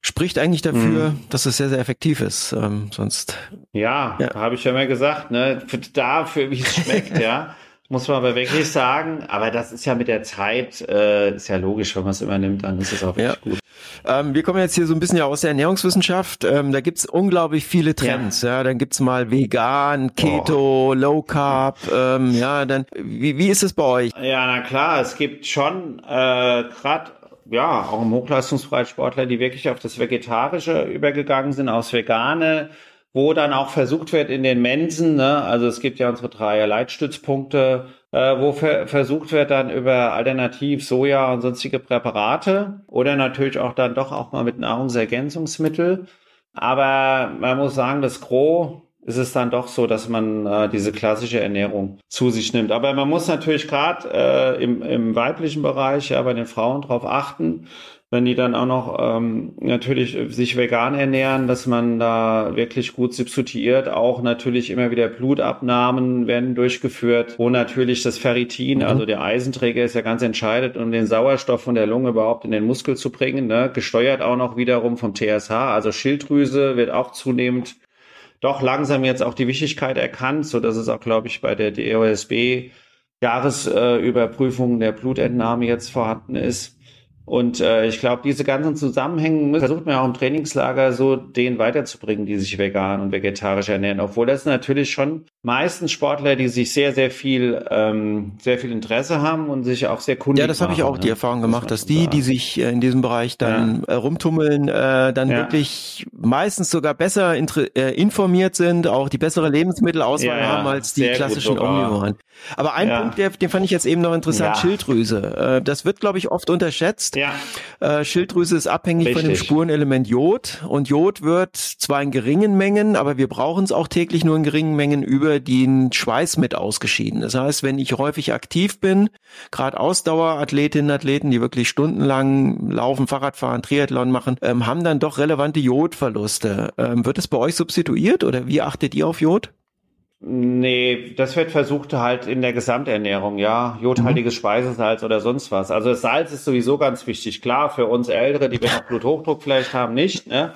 spricht eigentlich dafür, mhm. dass es sehr, sehr effektiv ist. Ähm, sonst. Ja, ja. habe ich ja mal gesagt, ne? Für, dafür, wie es schmeckt, ja. Muss man aber wirklich sagen. Aber das ist ja mit der Zeit, äh, ist ja logisch, wenn man es immer nimmt, dann ist es auch wirklich ja. gut. Ähm, wir kommen jetzt hier so ein bisschen ja aus der Ernährungswissenschaft. Ähm, da gibt's unglaublich viele Trends. Ja, ja dann gibt's mal vegan, Keto, oh. Low Carb. Ähm, ja, dann wie, wie ist es bei euch? Ja, na klar, es gibt schon äh, gerade ja, auch im Hochleistungsbreitsportler, die wirklich auf das Vegetarische übergegangen sind, aus Vegane, wo dann auch versucht wird in den Mensen, ne, also es gibt ja unsere drei Leitstützpunkte, äh, wo ver versucht wird dann über alternativ Soja und sonstige Präparate oder natürlich auch dann doch auch mal mit Nahrungsergänzungsmittel. Aber man muss sagen, das Gros ist es dann doch so, dass man äh, diese klassische Ernährung zu sich nimmt. Aber man muss natürlich gerade äh, im, im weiblichen Bereich, ja, bei den Frauen darauf achten, wenn die dann auch noch ähm, natürlich sich vegan ernähren, dass man da wirklich gut substituiert. Auch natürlich immer wieder Blutabnahmen werden durchgeführt, wo natürlich das Ferritin, mhm. also der Eisenträger, ist ja ganz entscheidend, um den Sauerstoff von der Lunge überhaupt in den Muskel zu bringen. Ne? Gesteuert auch noch wiederum vom TSH, also Schilddrüse wird auch zunehmend doch langsam jetzt auch die Wichtigkeit erkannt, so dass es auch, glaube ich, bei der DOSB Jahresüberprüfung äh, der Blutentnahme jetzt vorhanden ist. Und äh, ich glaube, diese ganzen Zusammenhänge versucht man auch im Trainingslager so denen weiterzubringen, die sich vegan und vegetarisch ernähren. Obwohl das natürlich schon meistens Sportler, die sich sehr, sehr viel, ähm, sehr viel Interesse haben und sich auch sehr kundig Ja, das habe ich auch ne? die Erfahrung gemacht, dass die, die sich äh, in diesem Bereich dann ja. Äh, rumtummeln, äh, dann ja. wirklich meistens sogar besser äh, informiert sind, auch die bessere Lebensmittelauswahl ja, haben als die klassischen Omnivoren. Aber ein Punkt, der, den fand ich jetzt eben noch interessant, Schilddrüse. Äh, das wird, glaube ich, oft unterschätzt ist. Ja. Äh, Schilddrüse ist abhängig Richtig. von dem Spurenelement Jod und Jod wird zwar in geringen Mengen, aber wir brauchen es auch täglich nur in geringen Mengen über den Schweiß mit ausgeschieden. Das heißt, wenn ich häufig aktiv bin, gerade Ausdauerathletinnen, Athleten, die wirklich stundenlang laufen, Fahrrad fahren, Triathlon machen, ähm, haben dann doch relevante Jodverluste. Ähm, wird es bei euch substituiert oder wie achtet ihr auf Jod? Nee, das wird versucht halt in der Gesamternährung, ja. Jodhaltiges mhm. Speisesalz oder sonst was. Also das Salz ist sowieso ganz wichtig. Klar, für uns Ältere, die wir noch Bluthochdruck vielleicht haben, nicht, ne?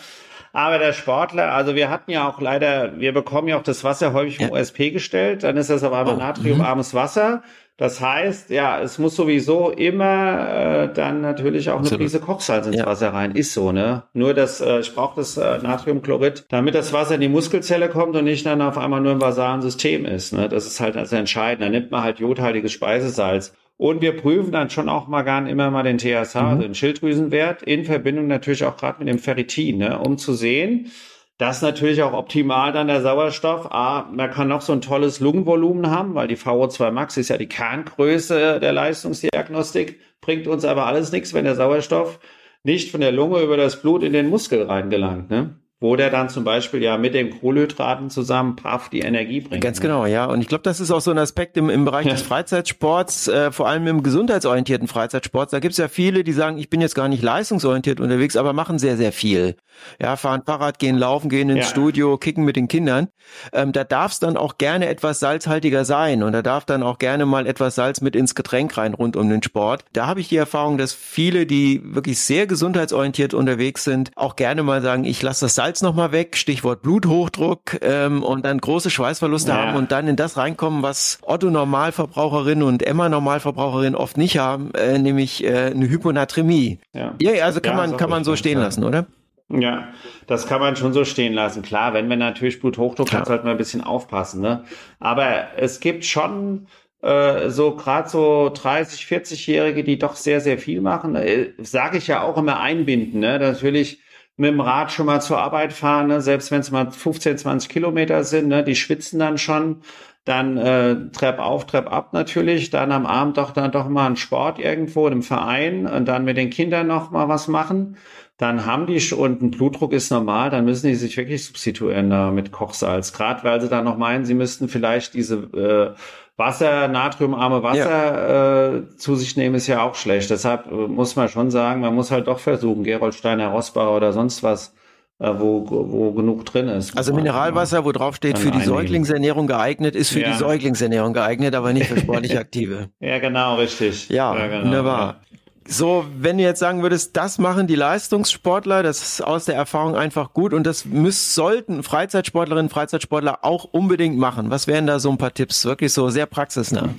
Aber der Sportler, also wir hatten ja auch leider, wir bekommen ja auch das Wasser häufig vom ja. OSP gestellt, dann ist das aber einmal oh, natriumarmes Wasser. Das heißt, ja, es muss sowieso immer äh, dann natürlich auch eine Prise Kochsalz ins ja. Wasser rein. Ist so, ne? Nur das, äh, ich brauche das äh, Natriumchlorid, damit das Wasser in die Muskelzelle kommt und nicht dann auf einmal nur im vasalen System ist. Ne? Das ist halt also entscheidend. Da nimmt man halt jodhaltiges Speisesalz. Und wir prüfen dann schon auch mal gern immer mal den TSH, mhm. also den Schilddrüsenwert, in Verbindung natürlich auch gerade mit dem Ferritin, ne? um zu sehen, das ist natürlich auch optimal dann der Sauerstoff. A, man kann noch so ein tolles Lungenvolumen haben, weil die VO2 Max ist ja die Kerngröße der Leistungsdiagnostik, bringt uns aber alles nichts, wenn der Sauerstoff nicht von der Lunge über das Blut in den Muskel reingelangt. Ne? Wo der dann zum Beispiel ja mit den Kohlenhydraten zusammen paff die Energie bringt. Ganz genau, ja. Und ich glaube, das ist auch so ein Aspekt im, im Bereich ja. des Freizeitsports, äh, vor allem im gesundheitsorientierten Freizeitsport. Da gibt es ja viele, die sagen, ich bin jetzt gar nicht leistungsorientiert unterwegs, aber machen sehr, sehr viel. Ja, fahren Fahrrad, gehen laufen, gehen ins ja. Studio, kicken mit den Kindern. Ähm, da darf es dann auch gerne etwas salzhaltiger sein und da darf dann auch gerne mal etwas Salz mit ins Getränk rein rund um den Sport. Da habe ich die Erfahrung, dass viele, die wirklich sehr gesundheitsorientiert unterwegs sind, auch gerne mal sagen, ich lasse das Salz Salz nochmal weg, Stichwort Bluthochdruck ähm, und dann große Schweißverluste ja. haben und dann in das reinkommen, was Otto Normalverbraucherin und Emma Normalverbraucherin oft nicht haben, äh, nämlich äh, eine Hyponatremie. Ja, ja also kann ja, man kann man so stehen lassen, oder? Ja, das kann man schon so stehen lassen. Klar, wenn wir natürlich Bluthochdruck hat, sollte man ein bisschen aufpassen. Ne? Aber es gibt schon äh, so gerade so 30, 40-Jährige, die doch sehr, sehr viel machen. Äh, Sage ich ja auch immer einbinden. Ne? Natürlich mit dem Rad schon mal zur Arbeit fahren, ne? selbst wenn es mal 15, 20 Kilometer sind, ne? die schwitzen dann schon. Dann äh, Trepp auf, Trepp ab natürlich. Dann am Abend doch dann doch mal ein Sport irgendwo im Verein und dann mit den Kindern noch mal was machen. Dann haben die und ein Blutdruck ist normal, dann müssen die sich wirklich substituieren da mit Kochsalz. Gerade weil sie dann noch meinen, sie müssten vielleicht diese äh, Wasser, natriumarme Wasser ja. äh, zu sich nehmen, ist ja auch schlecht. Deshalb äh, muss man schon sagen, man muss halt doch versuchen, Gerolsteiner, Rossbauer oder sonst was, äh, wo, wo genug drin ist. Also Mineralwasser, wo drauf steht, für die einnehmen. Säuglingsernährung geeignet, ist für ja. die Säuglingsernährung geeignet, aber nicht für sportlich Aktive. ja, genau, richtig. Ja, ja genau, wunderbar. So, wenn du jetzt sagen würdest, das machen die Leistungssportler, das ist aus der Erfahrung einfach gut und das müssen, sollten Freizeitsportlerinnen, Freizeitsportler auch unbedingt machen. Was wären da so ein paar Tipps? Wirklich so sehr praxisnah.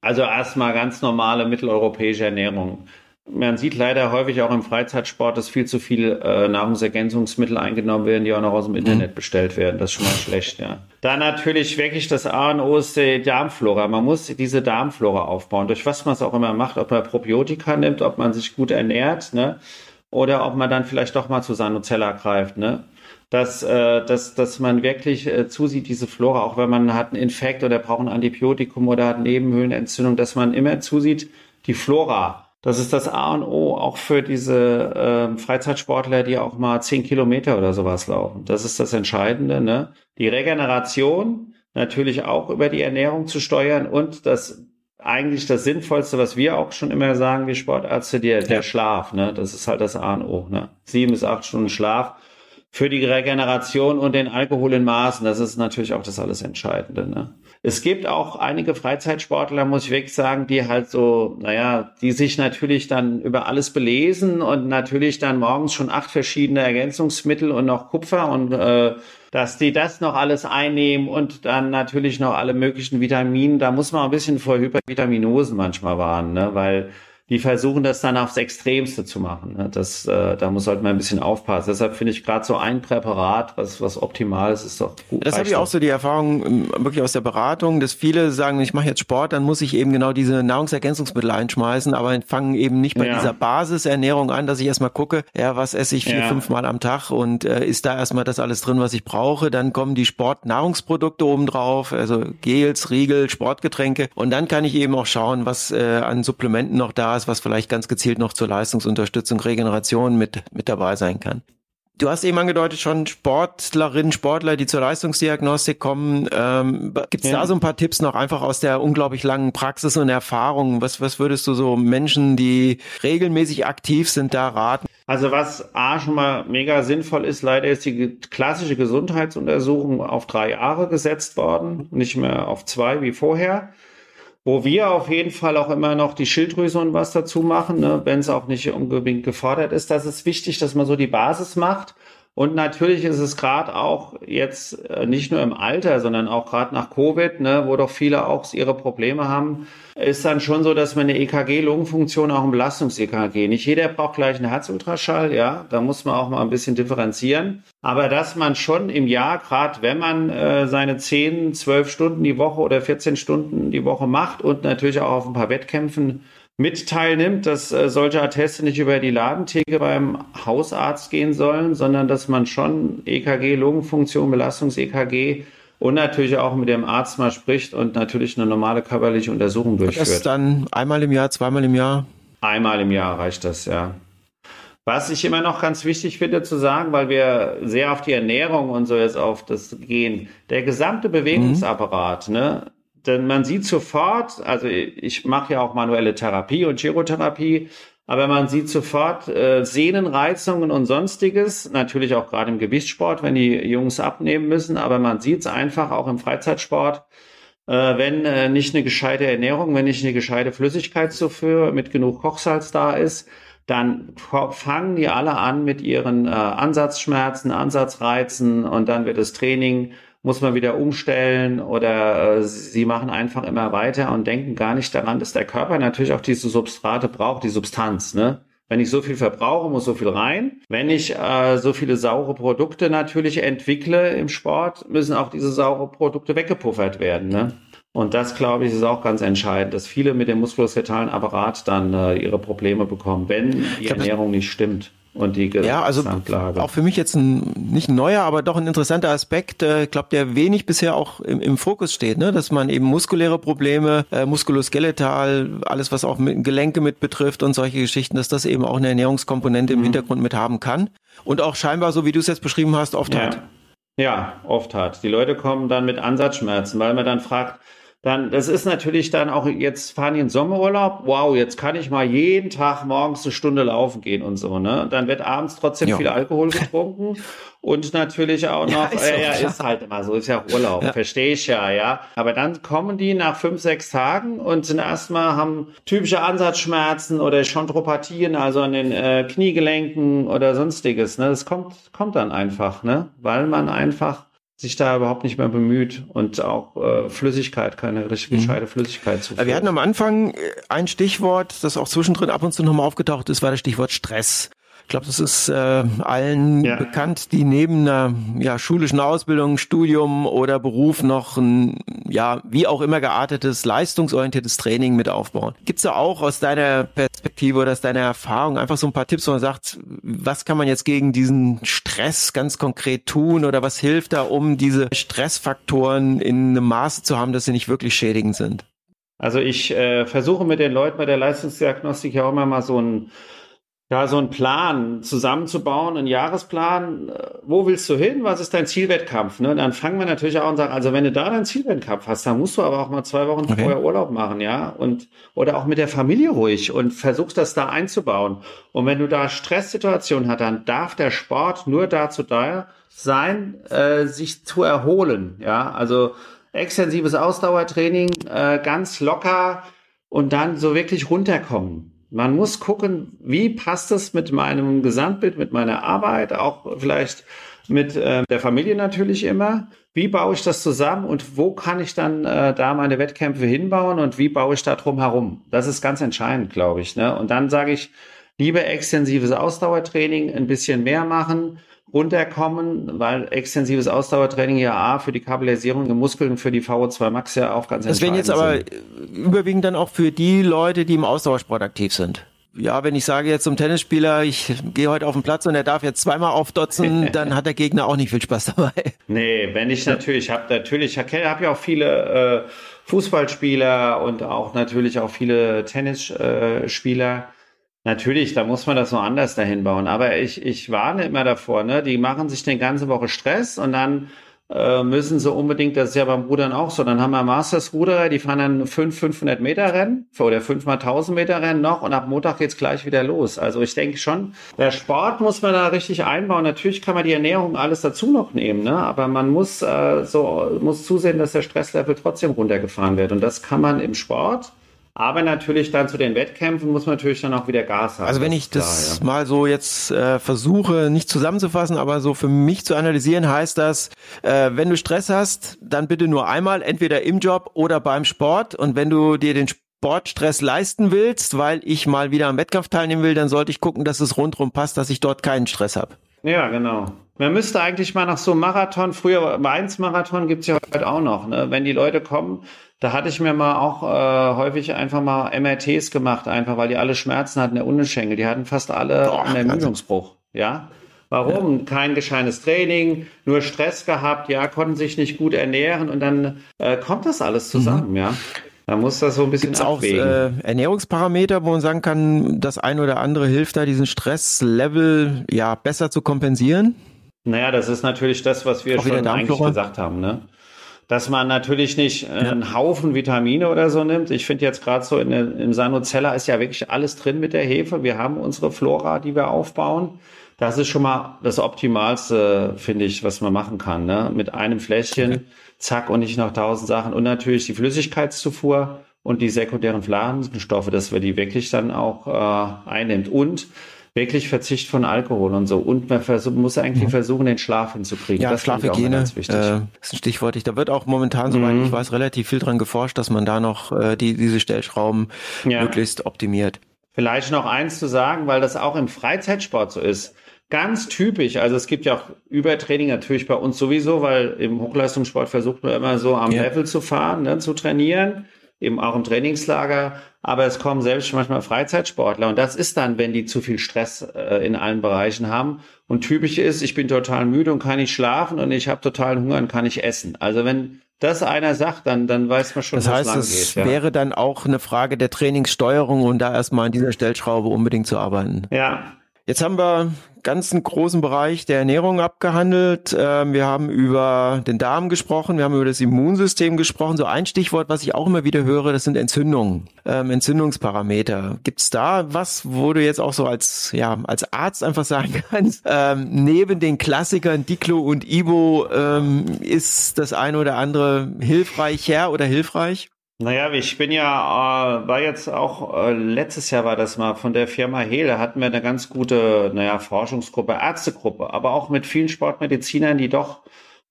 Also erstmal ganz normale mitteleuropäische Ernährung man sieht leider häufig auch im Freizeitsport, dass viel zu viel äh, Nahrungsergänzungsmittel eingenommen werden, die auch noch aus dem mhm. Internet bestellt werden. Das ist schon mal schlecht, ja. Dann natürlich wirklich das A und O ist die Darmflora. Man muss diese Darmflora aufbauen, durch was man es auch immer macht, ob man Probiotika nimmt, ob man sich gut ernährt, ne? Oder ob man dann vielleicht doch mal zu Sanozella greift, ne? Dass, äh, dass, dass man wirklich äh, zusieht, diese Flora, auch wenn man hat einen Infekt oder braucht ein Antibiotikum oder hat Nebenhöhlenentzündung, dass man immer zusieht, die Flora das ist das A und O auch für diese äh, Freizeitsportler, die auch mal zehn Kilometer oder sowas laufen. Das ist das Entscheidende. Ne? Die Regeneration natürlich auch über die Ernährung zu steuern und das eigentlich das Sinnvollste, was wir auch schon immer sagen, wie Sportärzte, der, der Schlaf. Ne? Das ist halt das A und O. Ne? Sieben bis acht Stunden Schlaf für die Regeneration und den Alkohol in Maßen. Das ist natürlich auch das alles Entscheidende. Ne? Es gibt auch einige Freizeitsportler, muss ich wirklich sagen, die halt so, naja, die sich natürlich dann über alles belesen und natürlich dann morgens schon acht verschiedene Ergänzungsmittel und noch Kupfer und äh, dass die das noch alles einnehmen und dann natürlich noch alle möglichen Vitaminen. Da muss man ein bisschen vor Hypervitaminosen manchmal warnen, ne? weil die versuchen das dann aufs Extremste zu machen. Ne? Das, äh, da muss halt man ein bisschen aufpassen. Deshalb finde ich gerade so ein Präparat, was, was optimal ist, ist doch gut. Das habe ich auch so die Erfahrung ähm, wirklich aus der Beratung, dass viele sagen, ich mache jetzt Sport, dann muss ich eben genau diese Nahrungsergänzungsmittel einschmeißen, aber fangen eben nicht bei ja. dieser Basisernährung an, dass ich erstmal gucke, ja, was esse ich vier, ja. fünf Mal am Tag und äh, ist da erstmal das alles drin, was ich brauche. Dann kommen die Sportnahrungsprodukte oben drauf, also Gels, Riegel, Sportgetränke und dann kann ich eben auch schauen, was äh, an Supplementen noch da ist, was vielleicht ganz gezielt noch zur Leistungsunterstützung, Regeneration mit, mit dabei sein kann. Du hast eben angedeutet schon Sportlerinnen, Sportler, die zur Leistungsdiagnostik kommen. Ähm, Gibt es ja. da so ein paar Tipps noch einfach aus der unglaublich langen Praxis und Erfahrung? Was, was würdest du so Menschen, die regelmäßig aktiv sind, da raten? Also was A schon mal mega sinnvoll ist, leider ist die klassische Gesundheitsuntersuchung auf drei Jahre gesetzt worden, nicht mehr auf zwei wie vorher. Wo wir auf jeden Fall auch immer noch die Schilddrüse und was dazu machen, ne, wenn es auch nicht unbedingt gefordert ist. Das ist wichtig, dass man so die Basis macht und natürlich ist es gerade auch jetzt äh, nicht nur im Alter, sondern auch gerade nach Covid, ne, wo doch viele auch ihre Probleme haben, ist dann schon so, dass man eine EKG-Lungenfunktion auch ein Belastungs-EKG. Nicht jeder braucht gleich einen Herzultraschall, ja, da muss man auch mal ein bisschen differenzieren. Aber dass man schon im Jahr, gerade wenn man äh, seine 10, 12 Stunden die Woche oder 14 Stunden die Woche macht und natürlich auch auf ein paar Wettkämpfen mit teilnimmt, dass äh, solche Atteste nicht über die Ladentheke beim Hausarzt gehen sollen, sondern dass man schon EKG, Lungenfunktion, Belastungs-EKG und natürlich auch mit dem Arzt mal spricht und natürlich eine normale körperliche Untersuchung durchführt. Das dann einmal im Jahr, zweimal im Jahr? Einmal im Jahr reicht das, ja. Was ich immer noch ganz wichtig finde zu sagen, weil wir sehr auf die Ernährung und so jetzt auf das gehen, der gesamte Bewegungsapparat, mhm. ne? Denn man sieht sofort, also ich mache ja auch manuelle Therapie und Chirotherapie, aber man sieht sofort äh, Sehnenreizungen und sonstiges, natürlich auch gerade im Gewichtssport, wenn die Jungs abnehmen müssen, aber man sieht es einfach auch im Freizeitsport, äh, wenn äh, nicht eine gescheite Ernährung, wenn nicht eine gescheite Flüssigkeitszufuhr mit genug Kochsalz da ist, dann fangen die alle an mit ihren äh, Ansatzschmerzen, Ansatzreizen und dann wird das Training muss man wieder umstellen oder äh, sie machen einfach immer weiter und denken gar nicht daran, dass der Körper natürlich auch diese Substrate braucht, die Substanz. Ne? Wenn ich so viel verbrauche, muss so viel rein. Wenn ich äh, so viele saure Produkte natürlich entwickle im Sport, müssen auch diese saure Produkte weggepuffert werden. Ne? Und das, glaube ich, ist auch ganz entscheidend, dass viele mit dem muskuloskeletalen Apparat dann äh, ihre Probleme bekommen, wenn die Ernährung nicht stimmt und die Ja, also auch für mich jetzt ein nicht ein neuer, aber doch ein interessanter Aspekt, äh, ich glaube, der wenig bisher auch im, im Fokus steht, ne? dass man eben muskuläre Probleme, äh, muskuloskeletal, alles was auch mit Gelenke mit betrifft und solche Geschichten, dass das eben auch eine Ernährungskomponente im mhm. Hintergrund mit haben kann und auch scheinbar, so wie du es jetzt beschrieben hast, oft ja. hat. Ja, oft hat. Die Leute kommen dann mit Ansatzschmerzen, weil man dann fragt, dann, das ist natürlich dann auch, jetzt fahren die in Sommerurlaub, wow, jetzt kann ich mal jeden Tag morgens eine Stunde laufen gehen und so, ne? Dann wird abends trotzdem jo. viel Alkohol getrunken und natürlich auch noch, ja, ist, äh, ja, ist halt immer so, ist ja auch Urlaub, ja. verstehe ich ja, ja. Aber dann kommen die nach fünf, sechs Tagen und sind erstmal haben typische Ansatzschmerzen oder Chondropathien, also an den äh, Kniegelenken oder sonstiges, ne? Das kommt, kommt dann einfach, ne? Weil man einfach sich da überhaupt nicht mehr bemüht und auch äh, Flüssigkeit, keine richtig mhm. gescheite Flüssigkeit zu Wir hatten am Anfang äh, ein Stichwort, das auch zwischendrin ab und zu nochmal aufgetaucht ist, war das Stichwort Stress. Ich glaube, das ist äh, allen ja. bekannt, die neben einer ja, schulischen Ausbildung, Studium oder Beruf noch ein, ja, wie auch immer geartetes, leistungsorientiertes Training mit aufbauen. Gibt's da auch aus deiner Perspektive oder aus deiner Erfahrung einfach so ein paar Tipps, wo man sagt, was kann man jetzt gegen diesen Stress ganz konkret tun oder was hilft da, um diese Stressfaktoren in einem Maße zu haben, dass sie nicht wirklich schädigend sind? Also ich äh, versuche mit den Leuten bei der Leistungsdiagnostik ja auch immer mal so ein ja, so einen Plan zusammenzubauen, einen Jahresplan. Äh, wo willst du hin? Was ist dein Zielwettkampf? Ne? Dann fangen wir natürlich auch und sagen, also wenn du da deinen Zielwettkampf hast, dann musst du aber auch mal zwei Wochen okay. vorher Urlaub machen, ja? Und, oder auch mit der Familie ruhig und versuchst das da einzubauen. Und wenn du da Stresssituationen hast, dann darf der Sport nur dazu da sein, äh, sich zu erholen, ja? Also, extensives Ausdauertraining, äh, ganz locker und dann so wirklich runterkommen. Man muss gucken, wie passt es mit meinem Gesamtbild, mit meiner Arbeit, auch vielleicht mit äh, der Familie natürlich immer. Wie baue ich das zusammen und wo kann ich dann äh, da meine Wettkämpfe hinbauen und wie baue ich da drum herum? Das ist ganz entscheidend, glaube ich. Ne? Und dann sage ich, lieber extensives Ausdauertraining, ein bisschen mehr machen, runterkommen, weil extensives Ausdauertraining ja A für die Kapillarisierung der Muskeln für die VO2 Max ja auch ganz das entscheidend Das wären jetzt aber sind. überwiegend dann auch für die Leute, die im Ausdauersport aktiv sind. Ja, wenn ich sage jetzt zum Tennisspieler, ich gehe heute auf den Platz und er darf jetzt zweimal aufdotzen, dann hat der Gegner auch nicht viel Spaß dabei. Nee, wenn ich natürlich, habe natürlich, ich habe ja auch viele äh, Fußballspieler und auch natürlich auch viele Tennisspieler. Äh, Natürlich, da muss man das so anders dahin bauen. Aber ich, ich warne immer davor, ne? Die machen sich eine ganze Woche Stress und dann äh, müssen sie unbedingt, das ist ja beim Rudern auch so, dann haben wir Masters-Ruderer, die fahren dann fünf 500 Meter Rennen oder fünf mal 1000 Meter Rennen noch und ab Montag geht's gleich wieder los. Also ich denke schon, der Sport muss man da richtig einbauen. Natürlich kann man die Ernährung alles dazu noch nehmen, ne? aber man muss äh, so muss zusehen, dass der Stresslevel trotzdem runtergefahren wird und das kann man im Sport aber natürlich dann zu den Wettkämpfen muss man natürlich dann auch wieder Gas haben. Also wenn ich das klar, ja. mal so jetzt äh, versuche, nicht zusammenzufassen, aber so für mich zu analysieren, heißt das, äh, wenn du Stress hast, dann bitte nur einmal, entweder im Job oder beim Sport. Und wenn du dir den Sportstress leisten willst, weil ich mal wieder am Wettkampf teilnehmen will, dann sollte ich gucken, dass es rundherum passt, dass ich dort keinen Stress habe. Ja, genau. Man müsste eigentlich mal nach so einem Marathon, früher Mainz-Marathon gibt's ja heute auch noch, ne? wenn die Leute kommen, da hatte ich mir mal auch äh, häufig einfach mal MRTs gemacht, einfach weil die alle Schmerzen hatten, der Unterschenkel. Die hatten fast alle Boah, einen Ermüdungsbruch. Ja. Warum? Ja. Kein gescheites Training, nur Stress gehabt, ja, konnten sich nicht gut ernähren und dann äh, kommt das alles zusammen, mhm. ja. Man muss das so ein bisschen Gibt's abwägen. auch äh, Ernährungsparameter, wo man sagen kann, das eine oder andere hilft da, diesen Stresslevel ja besser zu kompensieren? Naja, das ist natürlich das, was wir auch schon eigentlich gesagt haben. Ne? Dass man natürlich nicht äh, einen Haufen Vitamine oder so nimmt. Ich finde jetzt gerade so in, im Sanozella ist ja wirklich alles drin mit der Hefe. Wir haben unsere Flora, die wir aufbauen. Das ist schon mal das Optimalste, finde ich, was man machen kann. Ne? Mit einem Fläschchen, okay. zack, und nicht noch tausend Sachen. Und natürlich die Flüssigkeitszufuhr und die sekundären Pflanzenstoffe, dass wir die wirklich dann auch äh, einnimmt. Und wirklich Verzicht von Alkohol und so. Und man muss eigentlich mhm. versuchen, den Schlaf hinzukriegen. Ja, das Schlafhygiene äh, ist ein Stichwort. Da wird auch momentan, soweit mhm. ich weiß, relativ viel dran geforscht, dass man da noch äh, die, diese Stellschrauben ja. möglichst optimiert. Vielleicht noch eins zu sagen, weil das auch im Freizeitsport so ist. Ganz typisch, also es gibt ja auch Übertraining natürlich bei uns sowieso, weil im Hochleistungssport versucht man immer so am ja. Level zu fahren, ne, zu trainieren eben auch im Trainingslager, aber es kommen selbst manchmal Freizeitsportler und das ist dann, wenn die zu viel Stress äh, in allen Bereichen haben. Und typisch ist, ich bin total müde und kann nicht schlafen und ich habe totalen Hunger und kann nicht essen. Also wenn das einer sagt, dann, dann weiß man schon, das heißt, lang es geht. Ja. wäre dann auch eine Frage der Trainingssteuerung und da erstmal an dieser Stellschraube unbedingt zu arbeiten. Ja, Jetzt haben wir ganzen großen Bereich der Ernährung abgehandelt. Ähm, wir haben über den Darm gesprochen, wir haben über das Immunsystem gesprochen. So ein Stichwort, was ich auch immer wieder höre, das sind Entzündungen, ähm, Entzündungsparameter. Gibt's da was, wo du jetzt auch so als ja als Arzt einfach sagen kannst, ähm, neben den Klassikern Diclo und Ibo ist das eine oder andere hilfreicher oder hilfreich? Naja, ich bin ja, äh, war jetzt auch, äh, letztes Jahr war das mal von der Firma Hele, hatten wir eine ganz gute, naja, Forschungsgruppe, Ärztegruppe, aber auch mit vielen Sportmedizinern, die doch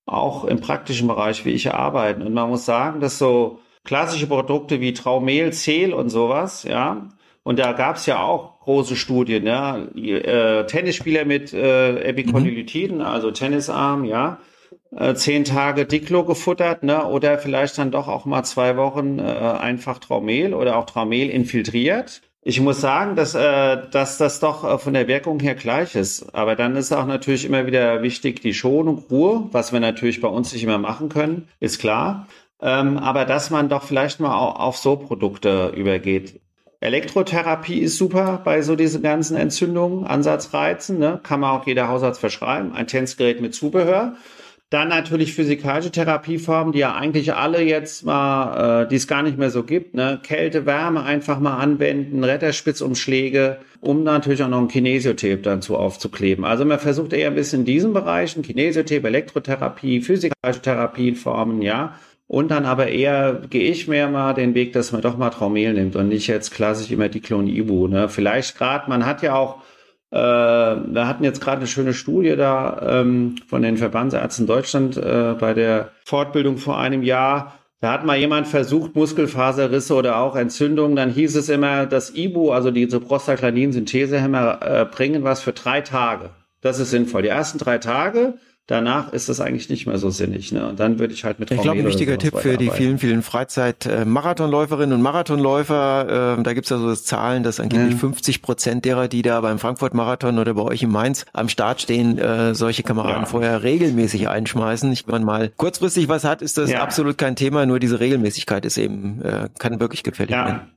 auch im praktischen Bereich wie ich arbeiten. Und man muss sagen, dass so klassische Produkte wie Traumehl, Zehl und sowas, ja, und da gab's ja auch große Studien, ja, äh, Tennisspieler mit äh, Epikondylitiden, mhm. also Tennisarm, ja, äh, zehn Tage Diclo gefuttert, ne? Oder vielleicht dann doch auch mal zwei Wochen äh, einfach Traumel oder auch Traumel infiltriert. Ich muss sagen, dass, äh, dass das doch äh, von der Wirkung her gleich ist. Aber dann ist auch natürlich immer wieder wichtig die Schonung, Ruhe, was wir natürlich bei uns nicht immer machen können, ist klar. Ähm, aber dass man doch vielleicht mal auf, auf so Produkte übergeht. Elektrotherapie ist super bei so diesen ganzen Entzündungen, Ansatzreizen. Ne? Kann man auch jeder Hausarzt verschreiben. Ein Tänzgerät mit Zubehör. Dann natürlich physikalische Therapieformen, die ja eigentlich alle jetzt mal, äh, die es gar nicht mehr so gibt, ne? Kälte, Wärme einfach mal anwenden, Retterspitzumschläge, um natürlich auch noch ein Kinesiotape dann zu aufzukleben. Also man versucht eher ein bisschen in diesen Bereichen, Kinesiotape, Elektrotherapie, physikalische Therapieformen, ja. Und dann aber eher gehe ich mehr mal den Weg, dass man doch mal Traumel nimmt und nicht jetzt klassisch immer Diklon Ibu. Ne? Vielleicht gerade, man hat ja auch wir hatten jetzt gerade eine schöne Studie da ähm, von den Verbandsärzten Deutschland äh, bei der Fortbildung vor einem Jahr. Da hat mal jemand versucht, Muskelfaserrisse oder auch Entzündungen. Dann hieß es immer, dass Ibu, also diese Prostaglandin-Synthesehämmer, äh, bringen was für drei Tage. Das ist sinnvoll. Die ersten drei Tage danach ist das eigentlich nicht mehr so sinnig. Ne? Und dann würde ich halt mit Ich glaube, ein wichtiger Tipp für die vielen, vielen Freizeit-Marathonläuferinnen und Marathonläufer, äh, da gibt's ja so Zahlen, dass angeblich ja. 50 Prozent derer, die da beim Frankfurt-Marathon oder bei euch in Mainz am Start stehen, äh, solche Kameraden ja. vorher regelmäßig einschmeißen. Ich, wenn man mal kurzfristig was hat, ist das ja. absolut kein Thema, nur diese Regelmäßigkeit ist eben, äh, kann wirklich gefällig werden.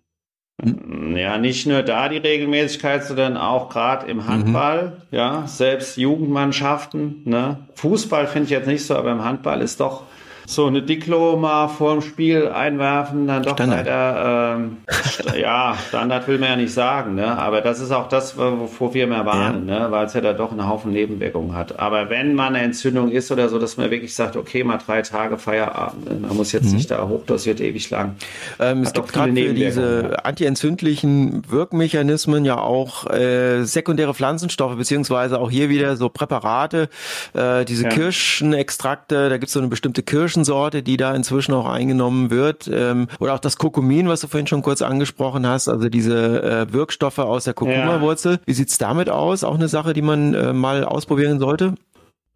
Ja, nicht nur da die Regelmäßigkeit, sondern auch gerade im Handball, mhm. ja, selbst Jugendmannschaften, ne. Fußball finde ich jetzt nicht so, aber im Handball ist doch so eine Diklo mal vor dem Spiel einwerfen, dann doch Standard. leider, ähm, ja, Standard will man ja nicht sagen, ne? aber das ist auch das, wovor wir mehr warnen, ja. ne? weil es ja da doch einen Haufen Nebenwirkungen hat. Aber wenn man eine Entzündung ist oder so, dass man wirklich sagt, okay, mal drei Tage Feierabend, ne? man muss jetzt mhm. nicht da hochdosiert ewig lang. Ähm, es gibt gerade für diese ja. antientzündlichen Wirkmechanismen ja auch äh, sekundäre Pflanzenstoffe, beziehungsweise auch hier wieder so Präparate, äh, diese ja. Kirschenextrakte, da gibt es so eine bestimmte Kirschen Kirschensorte, die da inzwischen auch eingenommen wird. Ähm, oder auch das Kurkumin, was du vorhin schon kurz angesprochen hast, also diese äh, Wirkstoffe aus der Kurkuma-Wurzel. Ja. Wie sieht's damit aus? Auch eine Sache, die man äh, mal ausprobieren sollte?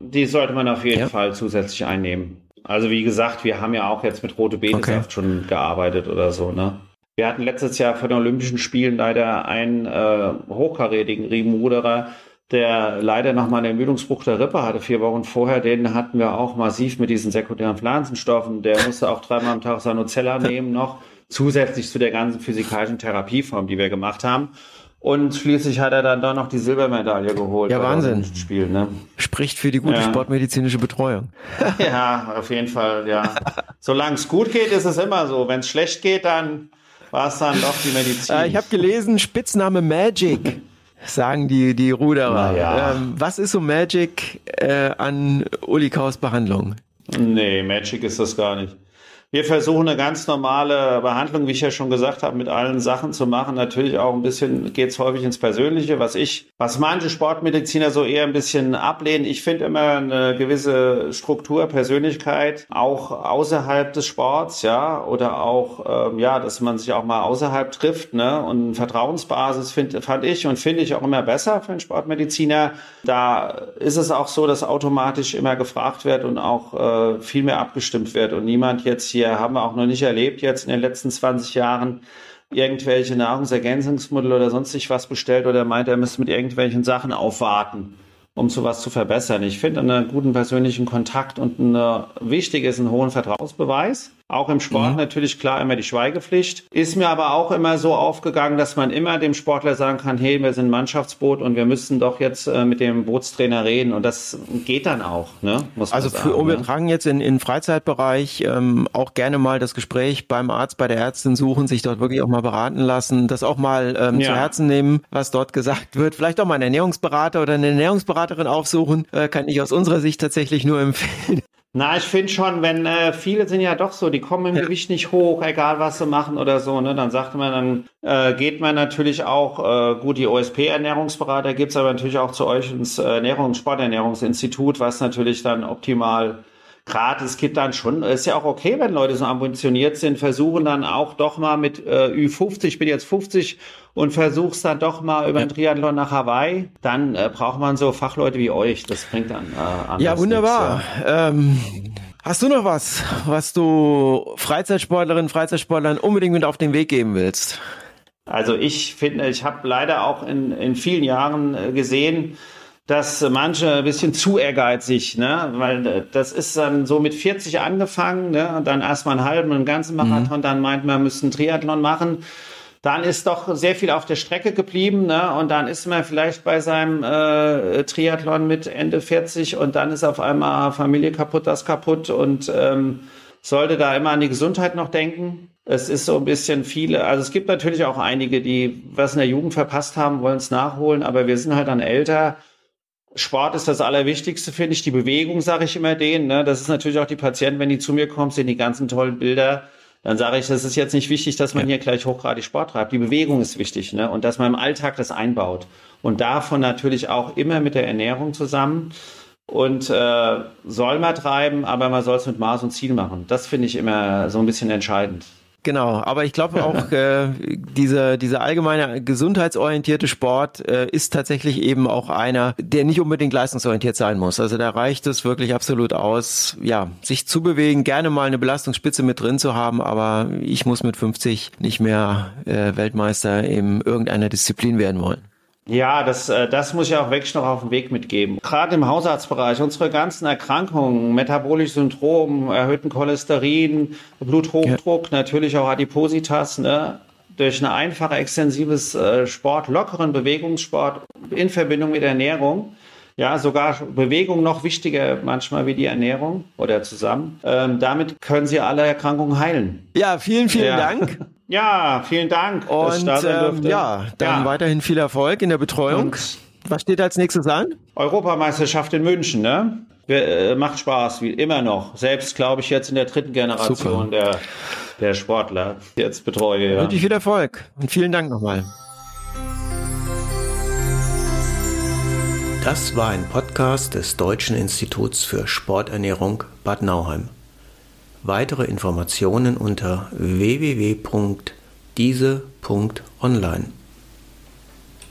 Die sollte man auf jeden ja. Fall zusätzlich einnehmen. Also wie gesagt, wir haben ja auch jetzt mit rote Betesaft okay. schon gearbeitet oder so, ne? Wir hatten letztes Jahr von den Olympischen Spielen leider einen äh, hochkarätigen Riemenruderer, der leider noch mal einen Ermüdungsbruch der Rippe hatte, vier Wochen vorher, den hatten wir auch massiv mit diesen sekundären Pflanzenstoffen. Der musste auch dreimal am Tag Sanozella nehmen noch Zusätzlich zu der ganzen physikalischen Therapieform, die wir gemacht haben. Und schließlich hat er dann doch noch die Silbermedaille geholt. Ja, Wahnsinn. Spiel, ne? Spricht für die gute ja. sportmedizinische Betreuung. ja, auf jeden Fall, ja. Solange es gut geht, ist es immer so. Wenn es schlecht geht, dann war es dann doch die Medizin. Äh, ich habe gelesen, Spitzname Magic. Sagen die, die Ruderer. Ja. Ähm, was ist so Magic äh, an Uli Kaus Behandlung? Nee, Magic ist das gar nicht. Wir versuchen eine ganz normale Behandlung, wie ich ja schon gesagt habe, mit allen Sachen zu machen. Natürlich auch ein bisschen geht es häufig ins Persönliche, was ich, was manche Sportmediziner so eher ein bisschen ablehnen. Ich finde immer eine gewisse Struktur, Persönlichkeit, auch außerhalb des Sports, ja, oder auch, ähm, ja, dass man sich auch mal außerhalb trifft, ne, und Vertrauensbasis find, fand ich und finde ich auch immer besser für einen Sportmediziner. Da ist es auch so, dass automatisch immer gefragt wird und auch äh, viel mehr abgestimmt wird und niemand jetzt hier wir haben auch noch nicht erlebt jetzt in den letzten 20 Jahren, irgendwelche Nahrungsergänzungsmittel oder sonstig was bestellt oder meint, er müsste mit irgendwelchen Sachen aufwarten, um sowas zu verbessern. Ich finde einen guten persönlichen Kontakt und eine, wichtig ist einen hohen Vertrauensbeweis. Auch im Sport mhm. natürlich klar immer die Schweigepflicht. Ist mir aber auch immer so aufgegangen, dass man immer dem Sportler sagen kann, hey, wir sind ein Mannschaftsboot und wir müssen doch jetzt äh, mit dem Bootstrainer reden. Und das geht dann auch, ne? Muss also sagen, für, wir ne? tragen jetzt in, in Freizeitbereich ähm, auch gerne mal das Gespräch beim Arzt, bei der Ärztin suchen, sich dort wirklich auch mal beraten lassen, das auch mal ähm, ja. zu Herzen nehmen, was dort gesagt wird. Vielleicht auch mal einen Ernährungsberater oder eine Ernährungsberaterin aufsuchen, äh, kann ich aus unserer Sicht tatsächlich nur empfehlen. Na, ich finde schon, wenn äh, viele sind ja doch so, die kommen im ja. Gewicht nicht hoch, egal was sie machen oder so, ne, dann sagt man, dann äh, geht man natürlich auch, äh, gut, die OSP-Ernährungsberater gibt's aber natürlich auch zu euch ins äh, Ernährungs-, Sporternährungsinstitut, was natürlich dann optimal Gerade es gibt dann schon, ist ja auch okay, wenn Leute so ambitioniert sind, versuchen dann auch doch mal mit äh, Ü50, ich bin jetzt 50 und versuch's dann doch mal über den Triathlon nach Hawaii, dann äh, braucht man so Fachleute wie euch. Das bringt dann äh, Ja, wunderbar. Nichts, ja. Ähm, hast du noch was, was du Freizeitsportlerinnen, Freizeitsportlern unbedingt mit auf den Weg geben willst? Also ich finde, ich habe leider auch in, in vielen Jahren äh, gesehen, dass manche ein bisschen zu ehrgeizig, ne? weil das ist dann so mit 40 angefangen, ne? und dann erstmal einen halben, einen ganzen Marathon, mhm. dann meint man, müsste einen Triathlon machen. Dann ist doch sehr viel auf der Strecke geblieben, ne? Und dann ist man vielleicht bei seinem äh, Triathlon mit Ende 40 und dann ist auf einmal Familie kaputt, das kaputt und ähm, sollte da immer an die Gesundheit noch denken. Es ist so ein bisschen viele, also es gibt natürlich auch einige, die was in der Jugend verpasst haben, wollen es nachholen, aber wir sind halt dann älter Sport ist das Allerwichtigste, finde ich. Die Bewegung, sage ich immer denen. Ne? Das ist natürlich auch die Patienten, wenn die zu mir kommen, sehen die ganzen tollen Bilder. Dann sage ich, das ist jetzt nicht wichtig, dass man ja. hier gleich hochgradig Sport treibt. Die Bewegung ist wichtig ne? und dass man im Alltag das einbaut. Und davon natürlich auch immer mit der Ernährung zusammen. Und äh, soll man treiben, aber man soll es mit Maß und Ziel machen. Das finde ich immer so ein bisschen entscheidend. Genau, aber ich glaube auch, äh, dieser, dieser allgemeine gesundheitsorientierte Sport äh, ist tatsächlich eben auch einer, der nicht unbedingt leistungsorientiert sein muss. Also da reicht es wirklich absolut aus, ja, sich zu bewegen, gerne mal eine Belastungsspitze mit drin zu haben, aber ich muss mit 50 nicht mehr äh, Weltmeister in irgendeiner Disziplin werden wollen. Ja, das, äh, das muss ich auch wirklich noch auf den Weg mitgeben. Gerade im Hausarztbereich, unsere ganzen Erkrankungen, metabolisches Syndrom, erhöhten Cholesterin, Bluthochdruck, ja. natürlich auch Adipositas, ne? durch ein einfacher, extensives äh, Sport, lockeren Bewegungssport in Verbindung mit Ernährung, ja, sogar Bewegung noch wichtiger manchmal wie die Ernährung oder zusammen. Ähm, damit können Sie alle Erkrankungen heilen. Ja, vielen, vielen ja. Dank. Ja, vielen Dank. Und ähm, ja, dann ja. weiterhin viel Erfolg in der Betreuung. Und Was steht als nächstes an? Europameisterschaft in München, ne? Äh, macht Spaß, wie immer noch. Selbst, glaube ich, jetzt in der dritten Generation der, der Sportler jetzt betreue. Ja. Wünsche viel Erfolg und vielen Dank nochmal. Das war ein Podcast des Deutschen Instituts für Sporternährung Bad Nauheim. Weitere Informationen unter www.diese.online.